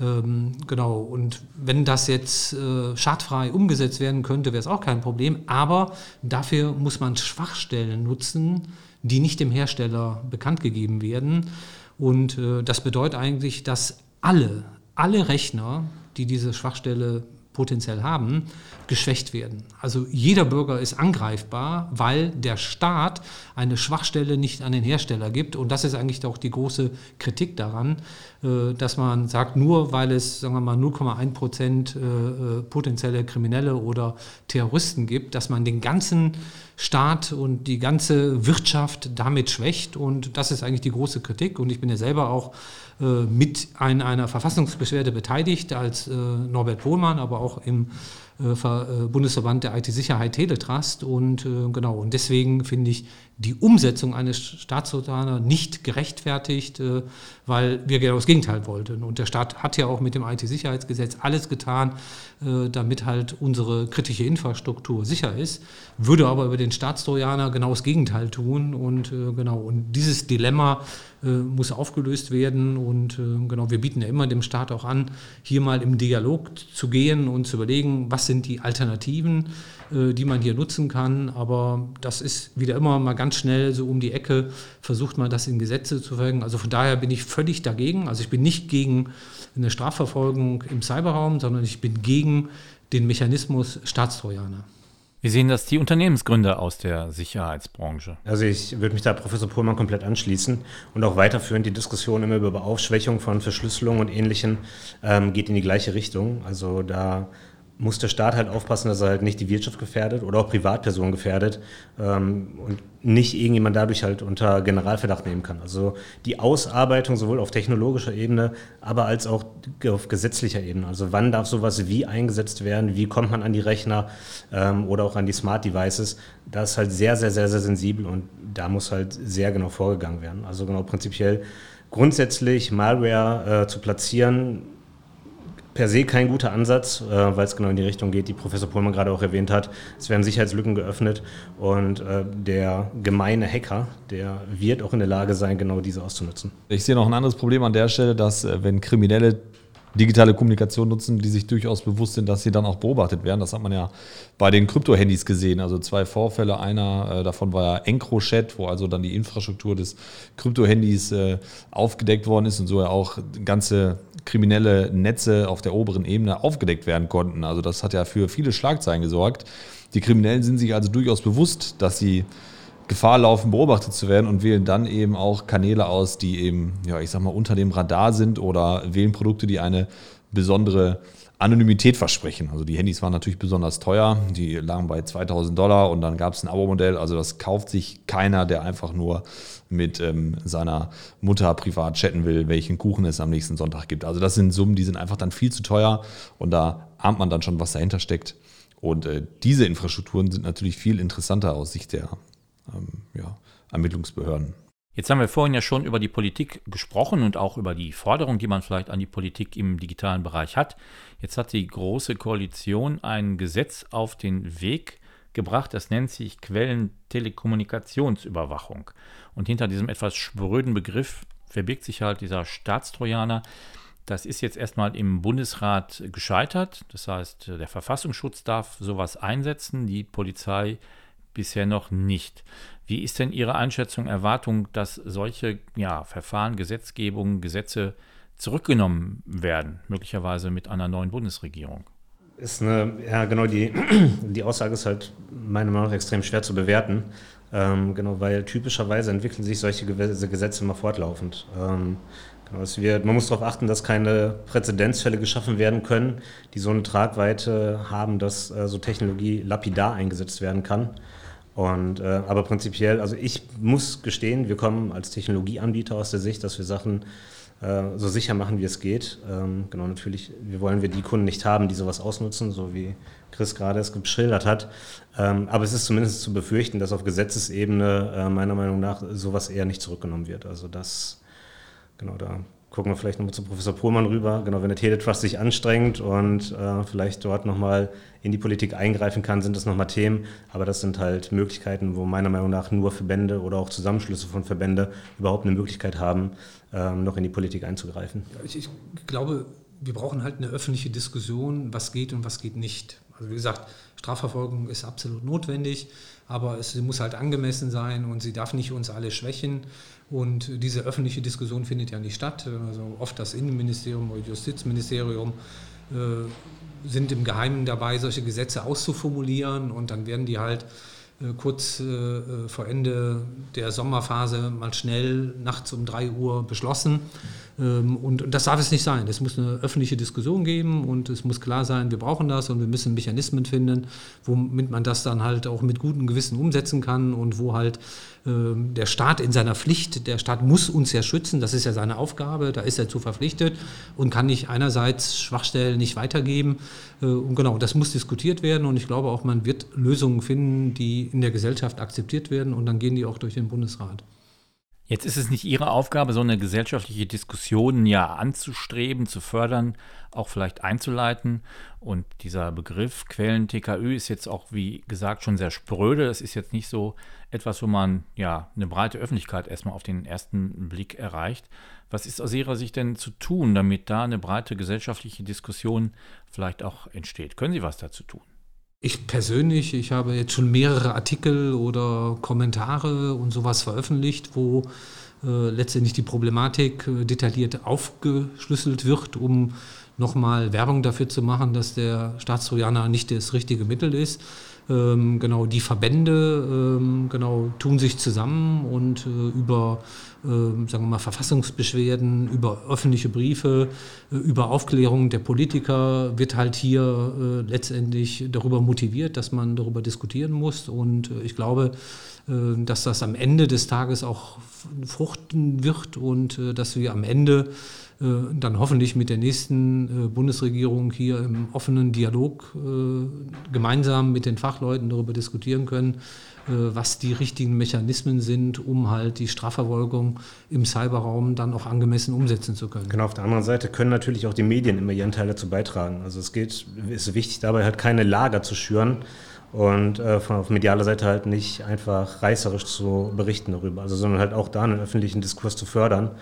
Ähm, genau, und wenn das jetzt äh, schadfrei umgesetzt werden könnte, wäre es auch kein Problem. Aber dafür muss man Schwachstellen nutzen, die nicht dem Hersteller bekannt gegeben werden. Und äh, das bedeutet eigentlich, dass alle, alle Rechner, die diese Schwachstelle potenziell haben, geschwächt werden. Also jeder Bürger ist angreifbar, weil der Staat eine Schwachstelle nicht an den Hersteller gibt. Und das ist eigentlich auch die große Kritik daran, äh, dass man sagt, nur weil es, sagen wir mal, 0,1 Prozent äh, äh, potenzielle Kriminelle oder Terroristen gibt, dass man den ganzen Staat und die ganze Wirtschaft damit schwächt. Und das ist eigentlich die große Kritik. Und ich bin ja selber auch mit an einer Verfassungsbeschwerde beteiligt als Norbert Pohlmann, aber auch im äh, äh, Bundesverband der IT-Sicherheit Teletrust. Und äh, genau, und deswegen finde ich die Umsetzung eines Staatsorganer nicht gerechtfertigt, weil wir genau das Gegenteil wollten. Und der Staat hat ja auch mit dem IT-Sicherheitsgesetz alles getan, damit halt unsere kritische Infrastruktur sicher ist, würde aber über den Staatstrojaner genau das Gegenteil tun. Und äh, genau, und dieses Dilemma äh, muss aufgelöst werden. Und äh, genau, wir bieten ja immer dem Staat auch an, hier mal im Dialog zu gehen und zu überlegen, was sind die Alternativen, äh, die man hier nutzen kann. Aber das ist wieder immer mal ganz schnell so um die Ecke, versucht man das in Gesetze zu verfolgen. Also von daher bin ich völlig dagegen. Also ich bin nicht gegen eine Strafverfolgung im Cyberraum, sondern ich bin gegen den Mechanismus Staatstrojaner. Wie sehen das die Unternehmensgründer aus der Sicherheitsbranche? Also ich würde mich da Professor Pohlmann komplett anschließen und auch weiterführen. Die Diskussion immer über Aufschwächung von Verschlüsselung und Ähnlichem ähm, geht in die gleiche Richtung. Also da muss der Staat halt aufpassen, dass er halt nicht die Wirtschaft gefährdet oder auch Privatpersonen gefährdet ähm, und nicht irgendjemand dadurch halt unter Generalverdacht nehmen kann. Also die Ausarbeitung sowohl auf technologischer Ebene, aber als auch auf gesetzlicher Ebene. Also wann darf sowas wie eingesetzt werden, wie kommt man an die Rechner ähm, oder auch an die Smart Devices, das ist halt sehr, sehr, sehr, sehr sensibel und da muss halt sehr genau vorgegangen werden. Also genau prinzipiell grundsätzlich Malware äh, zu platzieren, per se kein guter Ansatz, äh, weil es genau in die Richtung geht, die Professor Pohlmann gerade auch erwähnt hat. Es werden Sicherheitslücken geöffnet und äh, der gemeine Hacker, der wird auch in der Lage sein, genau diese auszunutzen. Ich sehe noch ein anderes Problem an der Stelle, dass äh, wenn Kriminelle digitale Kommunikation nutzen, die sich durchaus bewusst sind, dass sie dann auch beobachtet werden. Das hat man ja bei den Krypto-Handys gesehen. Also zwei Vorfälle. Einer äh, davon war ja EncroChat, wo also dann die Infrastruktur des Krypto-Handys äh, aufgedeckt worden ist und so ja auch ganze kriminelle Netze auf der oberen Ebene aufgedeckt werden konnten. Also das hat ja für viele Schlagzeilen gesorgt. Die Kriminellen sind sich also durchaus bewusst, dass sie Gefahr laufen, beobachtet zu werden und wählen dann eben auch Kanäle aus, die eben, ja, ich sag mal, unter dem Radar sind oder wählen Produkte, die eine besondere Anonymität versprechen. Also die Handys waren natürlich besonders teuer, die lagen bei 2000 Dollar und dann gab es ein Abo-Modell. Also das kauft sich keiner, der einfach nur mit ähm, seiner Mutter privat chatten will, welchen Kuchen es am nächsten Sonntag gibt. Also das sind Summen, die sind einfach dann viel zu teuer und da ahnt man dann schon, was dahinter steckt. Und äh, diese Infrastrukturen sind natürlich viel interessanter aus Sicht der ähm, ja, Ermittlungsbehörden. Jetzt haben wir vorhin ja schon über die Politik gesprochen und auch über die Forderung, die man vielleicht an die Politik im digitalen Bereich hat. Jetzt hat die Große Koalition ein Gesetz auf den Weg gebracht, das nennt sich Quellentelekommunikationsüberwachung. Und hinter diesem etwas spröden Begriff verbirgt sich halt dieser Staatstrojaner. Das ist jetzt erstmal im Bundesrat gescheitert. Das heißt, der Verfassungsschutz darf sowas einsetzen, die Polizei bisher noch nicht. Wie ist denn Ihre Einschätzung, Erwartung, dass solche ja, Verfahren, Gesetzgebungen, Gesetze zurückgenommen werden, möglicherweise mit einer neuen Bundesregierung? Ist eine, ja genau, die, die Aussage ist halt meiner Meinung nach extrem schwer zu bewerten. Ähm, genau, weil typischerweise entwickeln sich solche Gesetze immer fortlaufend. Ähm, genau, wir, man muss darauf achten, dass keine Präzedenzfälle geschaffen werden können, die so eine Tragweite haben, dass äh, so Technologie lapidar eingesetzt werden kann. Und, äh, aber prinzipiell, also ich muss gestehen, wir kommen als Technologieanbieter aus der Sicht, dass wir Sachen äh, so sicher machen, wie es geht. Ähm, genau, natürlich, wir wollen wir die Kunden nicht haben, die sowas ausnutzen, so wie Chris gerade es geschildert hat. Ähm, aber es ist zumindest zu befürchten, dass auf Gesetzesebene äh, meiner Meinung nach sowas eher nicht zurückgenommen wird. Also das, genau, da gucken wir vielleicht nochmal zu Professor Pohlmann rüber. Genau, wenn der Teletrust sich anstrengt und äh, vielleicht dort nochmal in die Politik eingreifen kann, sind das nochmal Themen. Aber das sind halt Möglichkeiten, wo meiner Meinung nach nur Verbände oder auch Zusammenschlüsse von Verbände überhaupt eine Möglichkeit haben, ähm, noch in die Politik einzugreifen. Ich, ich glaube, wir brauchen halt eine öffentliche Diskussion, was geht und was geht nicht. Also wie gesagt, Strafverfolgung ist absolut notwendig, aber es muss halt angemessen sein und sie darf nicht uns alle schwächen. Und diese öffentliche Diskussion findet ja nicht statt. Also oft das Innenministerium oder Justizministerium äh, sind im Geheimen dabei, solche Gesetze auszuformulieren und dann werden die halt äh, kurz äh, vor Ende der Sommerphase mal schnell nachts um 3 Uhr beschlossen. Ähm, und, das darf es nicht sein. Es muss eine öffentliche Diskussion geben und es muss klar sein, wir brauchen das und wir müssen Mechanismen finden, womit man das dann halt auch mit gutem Gewissen umsetzen kann und wo halt ähm, der Staat in seiner Pflicht, der Staat muss uns ja schützen, das ist ja seine Aufgabe, da ist er zu verpflichtet und kann nicht einerseits Schwachstellen nicht weitergeben. Äh, und genau, das muss diskutiert werden und ich glaube auch, man wird Lösungen finden, die in der Gesellschaft akzeptiert werden und dann gehen die auch durch den Bundesrat. Jetzt ist es nicht Ihre Aufgabe, so eine gesellschaftliche Diskussion ja anzustreben, zu fördern, auch vielleicht einzuleiten. Und dieser Begriff Quellen-TKÜ ist jetzt auch, wie gesagt, schon sehr spröde. Das ist jetzt nicht so etwas, wo man ja eine breite Öffentlichkeit erstmal auf den ersten Blick erreicht. Was ist aus Ihrer Sicht denn zu tun, damit da eine breite gesellschaftliche Diskussion vielleicht auch entsteht? Können Sie was dazu tun? Ich persönlich, ich habe jetzt schon mehrere Artikel oder Kommentare und sowas veröffentlicht, wo äh, letztendlich die Problematik äh, detailliert aufgeschlüsselt wird, um nochmal Werbung dafür zu machen, dass der Staatstrojaner nicht das richtige Mittel ist. Ähm, genau, die Verbände ähm, genau, tun sich zusammen und äh, über äh, sagen wir mal, Verfassungsbeschwerden, über öffentliche Briefe, äh, über Aufklärung der Politiker wird halt hier äh, letztendlich darüber motiviert, dass man darüber diskutieren muss. Und äh, ich glaube, äh, dass das am Ende des Tages auch fruchten wird und dass wir am Ende dann hoffentlich mit der nächsten äh, Bundesregierung hier im offenen Dialog äh, gemeinsam mit den Fachleuten darüber diskutieren können, was die richtigen Mechanismen sind, um halt die Strafverfolgung im Cyberraum dann auch angemessen umsetzen zu können. Genau, auf der anderen Seite können natürlich auch die Medien immer ihren Teil dazu beitragen. Also es geht, ist wichtig dabei halt keine Lager zu schüren, und äh, von auf medialer Seite halt nicht einfach reißerisch zu berichten darüber, also sondern halt auch da einen öffentlichen Diskurs zu fördern,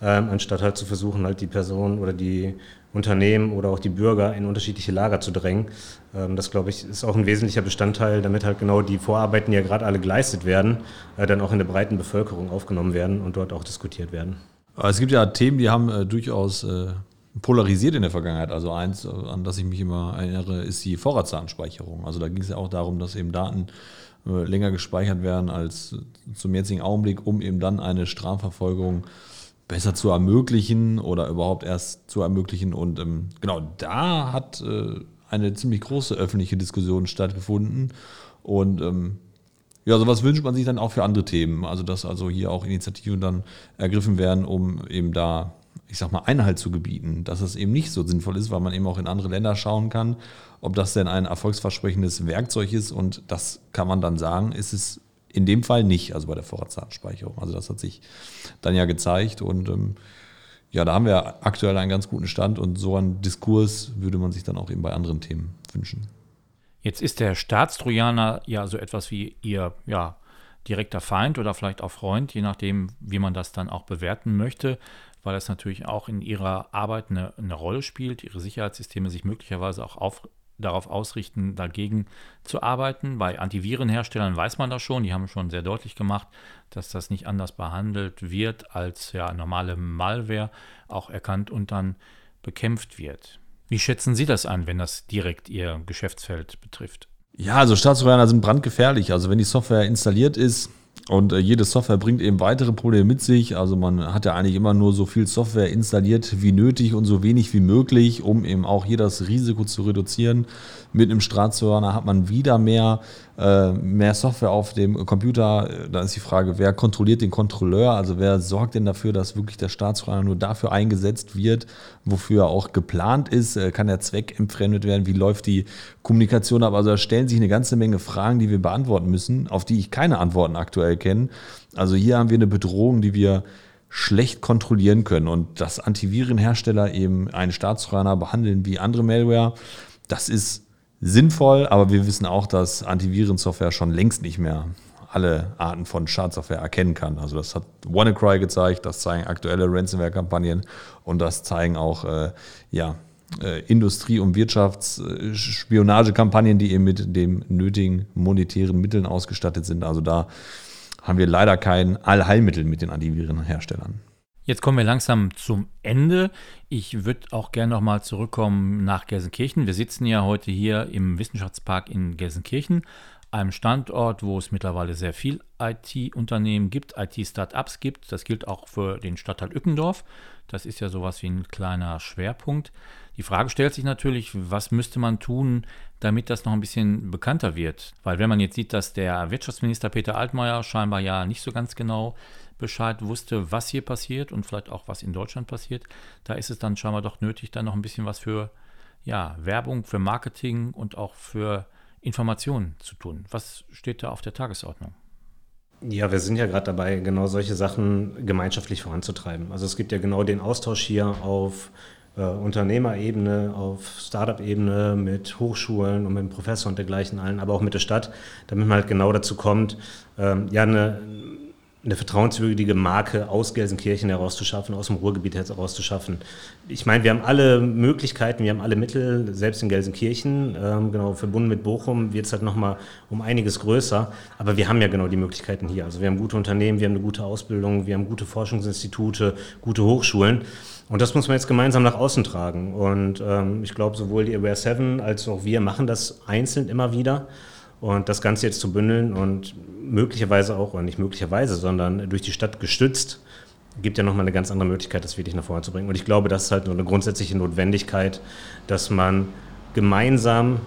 ähm, anstatt halt zu versuchen, halt die Personen oder die Unternehmen oder auch die Bürger in unterschiedliche Lager zu drängen. Ähm, das, glaube ich, ist auch ein wesentlicher Bestandteil, damit halt genau die Vorarbeiten, die ja gerade alle geleistet werden, äh, dann auch in der breiten Bevölkerung aufgenommen werden und dort auch diskutiert werden. Es gibt ja Themen, die haben äh, durchaus äh, polarisiert in der Vergangenheit. Also eins, äh, an das ich mich immer erinnere, ist die Vorratsdatenspeicherung. Also da ging es ja auch darum, dass eben Daten äh, länger gespeichert werden als zum jetzigen Augenblick, um eben dann eine Strafverfolgung besser zu ermöglichen oder überhaupt erst zu ermöglichen. Und ähm, genau da hat äh, eine ziemlich große öffentliche Diskussion stattgefunden. Und ähm, ja, sowas wünscht man sich dann auch für andere Themen. Also dass also hier auch Initiativen dann ergriffen werden, um eben da ich sag mal, Einhalt zu gebieten, dass es eben nicht so sinnvoll ist, weil man eben auch in andere Länder schauen kann, ob das denn ein erfolgsversprechendes Werkzeug ist und das kann man dann sagen, ist es in dem Fall nicht, also bei der Vorratsdatenspeicherung. Also das hat sich dann ja gezeigt und ähm, ja, da haben wir aktuell einen ganz guten Stand und so einen Diskurs würde man sich dann auch eben bei anderen Themen wünschen. Jetzt ist der Staatstrojaner ja so etwas wie ihr ja, direkter Feind oder vielleicht auch Freund, je nachdem, wie man das dann auch bewerten möchte weil es natürlich auch in ihrer Arbeit eine, eine Rolle spielt, ihre Sicherheitssysteme sich möglicherweise auch auf, darauf ausrichten, dagegen zu arbeiten. Bei Antivirenherstellern weiß man das schon, die haben schon sehr deutlich gemacht, dass das nicht anders behandelt wird als ja, normale Malware, auch erkannt und dann bekämpft wird. Wie schätzen Sie das ein, wenn das direkt Ihr Geschäftsfeld betrifft? Ja, also Staatstrojaner sind brandgefährlich. Also wenn die Software installiert ist, und äh, jede Software bringt eben weitere Probleme mit sich. Also man hat ja eigentlich immer nur so viel Software installiert wie nötig und so wenig wie möglich, um eben auch hier das Risiko zu reduzieren. Mit einem Straßenhörner hat man wieder mehr, mehr Software auf dem Computer. Da ist die Frage, wer kontrolliert den Kontrolleur? Also wer sorgt denn dafür, dass wirklich der Staatstrojaner nur dafür eingesetzt wird, wofür er auch geplant ist? Äh, kann der Zweck entfremdet werden? Wie läuft die Kommunikation ab? Also da stellen sich eine ganze Menge Fragen, die wir beantworten müssen, auf die ich keine Antworten aktuell kenne. Also hier haben wir eine Bedrohung, die wir schlecht kontrollieren können und dass Antivirenhersteller eben einen Staatstrojaner behandeln wie andere Malware, das ist sinnvoll, aber wir wissen auch, dass Antivirensoftware schon längst nicht mehr alle Arten von Schadsoftware erkennen kann. Also das hat WannaCry gezeigt, das zeigen aktuelle Ransomware-Kampagnen und das zeigen auch äh, ja, äh, Industrie- und Wirtschaftsspionagekampagnen, die eben mit den nötigen monetären Mitteln ausgestattet sind. Also da haben wir leider kein Allheilmittel mit den Antivirenherstellern. Jetzt kommen wir langsam zum Ende. Ich würde auch gerne nochmal zurückkommen nach Gelsenkirchen. Wir sitzen ja heute hier im Wissenschaftspark in Gelsenkirchen, einem Standort, wo es mittlerweile sehr viel IT-Unternehmen gibt, IT-Startups gibt. Das gilt auch für den Stadtteil Ückendorf. Das ist ja sowas wie ein kleiner Schwerpunkt. Die Frage stellt sich natürlich, was müsste man tun, damit das noch ein bisschen bekannter wird? Weil wenn man jetzt sieht, dass der Wirtschaftsminister Peter Altmaier scheinbar ja nicht so ganz genau Bescheid wusste, was hier passiert und vielleicht auch was in Deutschland passiert, da ist es dann scheinbar doch nötig, dann noch ein bisschen was für ja, Werbung, für Marketing und auch für Informationen zu tun. Was steht da auf der Tagesordnung? Ja, wir sind ja gerade dabei, genau solche Sachen gemeinschaftlich voranzutreiben. Also es gibt ja genau den Austausch hier auf äh, Unternehmerebene, auf Startup-Ebene mit Hochschulen und mit dem Professor und dergleichen allen, aber auch mit der Stadt, damit man halt genau dazu kommt, ähm, ja, eine, eine vertrauenswürdige Marke aus Gelsenkirchen herauszuschaffen, aus dem Ruhrgebiet herauszuschaffen. Ich meine, wir haben alle Möglichkeiten, wir haben alle Mittel, selbst in Gelsenkirchen, ähm, genau, verbunden mit Bochum wird es halt nochmal um einiges größer, aber wir haben ja genau die Möglichkeiten hier. Also wir haben gute Unternehmen, wir haben eine gute Ausbildung, wir haben gute Forschungsinstitute, gute Hochschulen. Und das muss man jetzt gemeinsam nach außen tragen. Und ähm, ich glaube, sowohl die Aware 7 als auch wir machen das einzeln immer wieder. Und das Ganze jetzt zu bündeln und möglicherweise auch, oder nicht möglicherweise, sondern durch die Stadt gestützt, gibt ja nochmal eine ganz andere Möglichkeit, das wirklich nach vorne zu bringen. Und ich glaube, das ist halt nur eine grundsätzliche Notwendigkeit, dass man gemeinsam,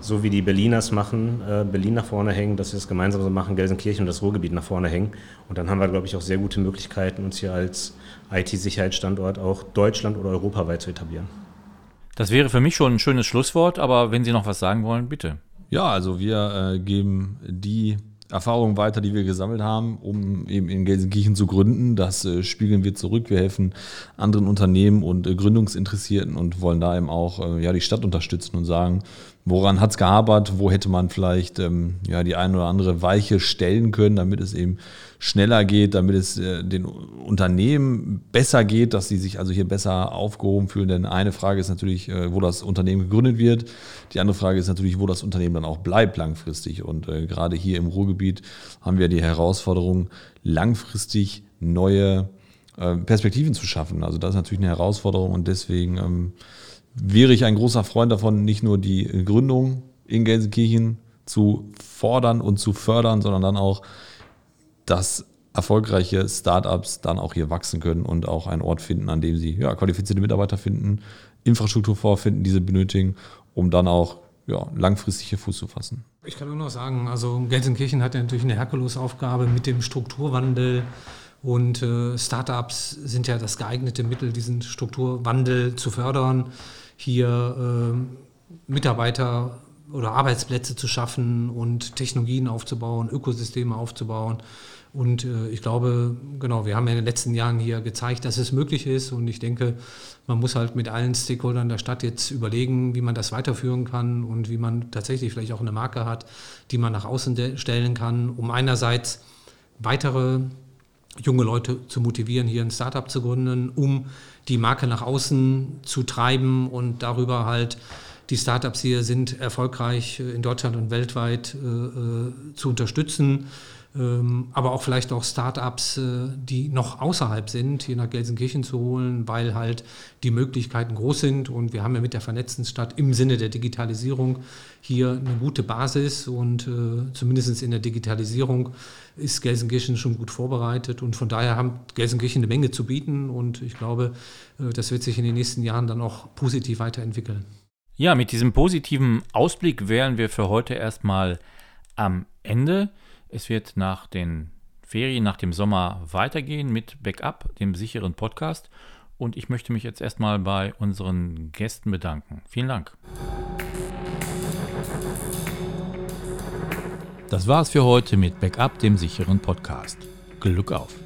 so wie die Berliners machen, äh, Berlin nach vorne hängen, dass wir das gemeinsam so machen, Gelsenkirchen und das Ruhrgebiet nach vorne hängen. Und dann haben wir, glaube ich, auch sehr gute Möglichkeiten, uns hier als IT-Sicherheitsstandort auch Deutschland oder europaweit zu etablieren. Das wäre für mich schon ein schönes Schlusswort, aber wenn Sie noch was sagen wollen, bitte. Ja, also wir äh, geben die Erfahrungen weiter, die wir gesammelt haben, um eben in Gelsenkirchen zu gründen. Das äh, spiegeln wir zurück. Wir helfen anderen Unternehmen und äh, Gründungsinteressierten und wollen da eben auch äh, ja, die Stadt unterstützen und sagen, woran hat es gehabert, wo hätte man vielleicht ähm, ja, die ein oder andere Weiche stellen können, damit es eben schneller geht, damit es äh, den Unternehmen besser geht, dass sie sich also hier besser aufgehoben fühlen. Denn eine Frage ist natürlich, äh, wo das Unternehmen gegründet wird. Die andere Frage ist natürlich, wo das Unternehmen dann auch bleibt langfristig. Und äh, gerade hier im Ruhrgebiet haben wir die Herausforderung, langfristig neue äh, Perspektiven zu schaffen. Also das ist natürlich eine Herausforderung und deswegen ähm, wäre ich ein großer Freund davon, nicht nur die Gründung in Gelsenkirchen zu fordern und zu fördern, sondern dann auch, dass erfolgreiche Startups dann auch hier wachsen können und auch einen Ort finden, an dem sie ja, qualifizierte Mitarbeiter finden, Infrastruktur vorfinden, die sie benötigen, um dann auch ja, langfristig hier Fuß zu fassen. Ich kann nur noch sagen, also Gelsenkirchen hat ja natürlich eine Herkulesaufgabe mit dem Strukturwandel und äh, Startups sind ja das geeignete Mittel, diesen Strukturwandel zu fördern hier äh, Mitarbeiter oder Arbeitsplätze zu schaffen und Technologien aufzubauen, Ökosysteme aufzubauen. Und äh, ich glaube, genau, wir haben ja in den letzten Jahren hier gezeigt, dass es möglich ist. Und ich denke, man muss halt mit allen Stakeholdern der Stadt jetzt überlegen, wie man das weiterführen kann und wie man tatsächlich vielleicht auch eine Marke hat, die man nach außen stellen kann, um einerseits weitere junge Leute zu motivieren, hier ein Startup zu gründen, um die Marke nach außen zu treiben und darüber halt die Startups hier sind erfolgreich in Deutschland und weltweit äh, äh zu unterstützen. Ähm, aber auch vielleicht auch Startups, äh, die noch außerhalb sind, hier nach Gelsenkirchen zu holen, weil halt die Möglichkeiten groß sind. Und wir haben ja mit der vernetzten Stadt im Sinne der Digitalisierung hier eine gute Basis und äh, zumindest in der Digitalisierung ist Gelsenkirchen schon gut vorbereitet und von daher haben Gelsenkirchen eine Menge zu bieten und ich glaube, äh, das wird sich in den nächsten Jahren dann auch positiv weiterentwickeln. Ja, mit diesem positiven Ausblick wären wir für heute erstmal am Ende. Es wird nach den Ferien, nach dem Sommer weitergehen mit Backup, dem sicheren Podcast. Und ich möchte mich jetzt erstmal bei unseren Gästen bedanken. Vielen Dank. Das war's für heute mit Backup, dem sicheren Podcast. Glück auf!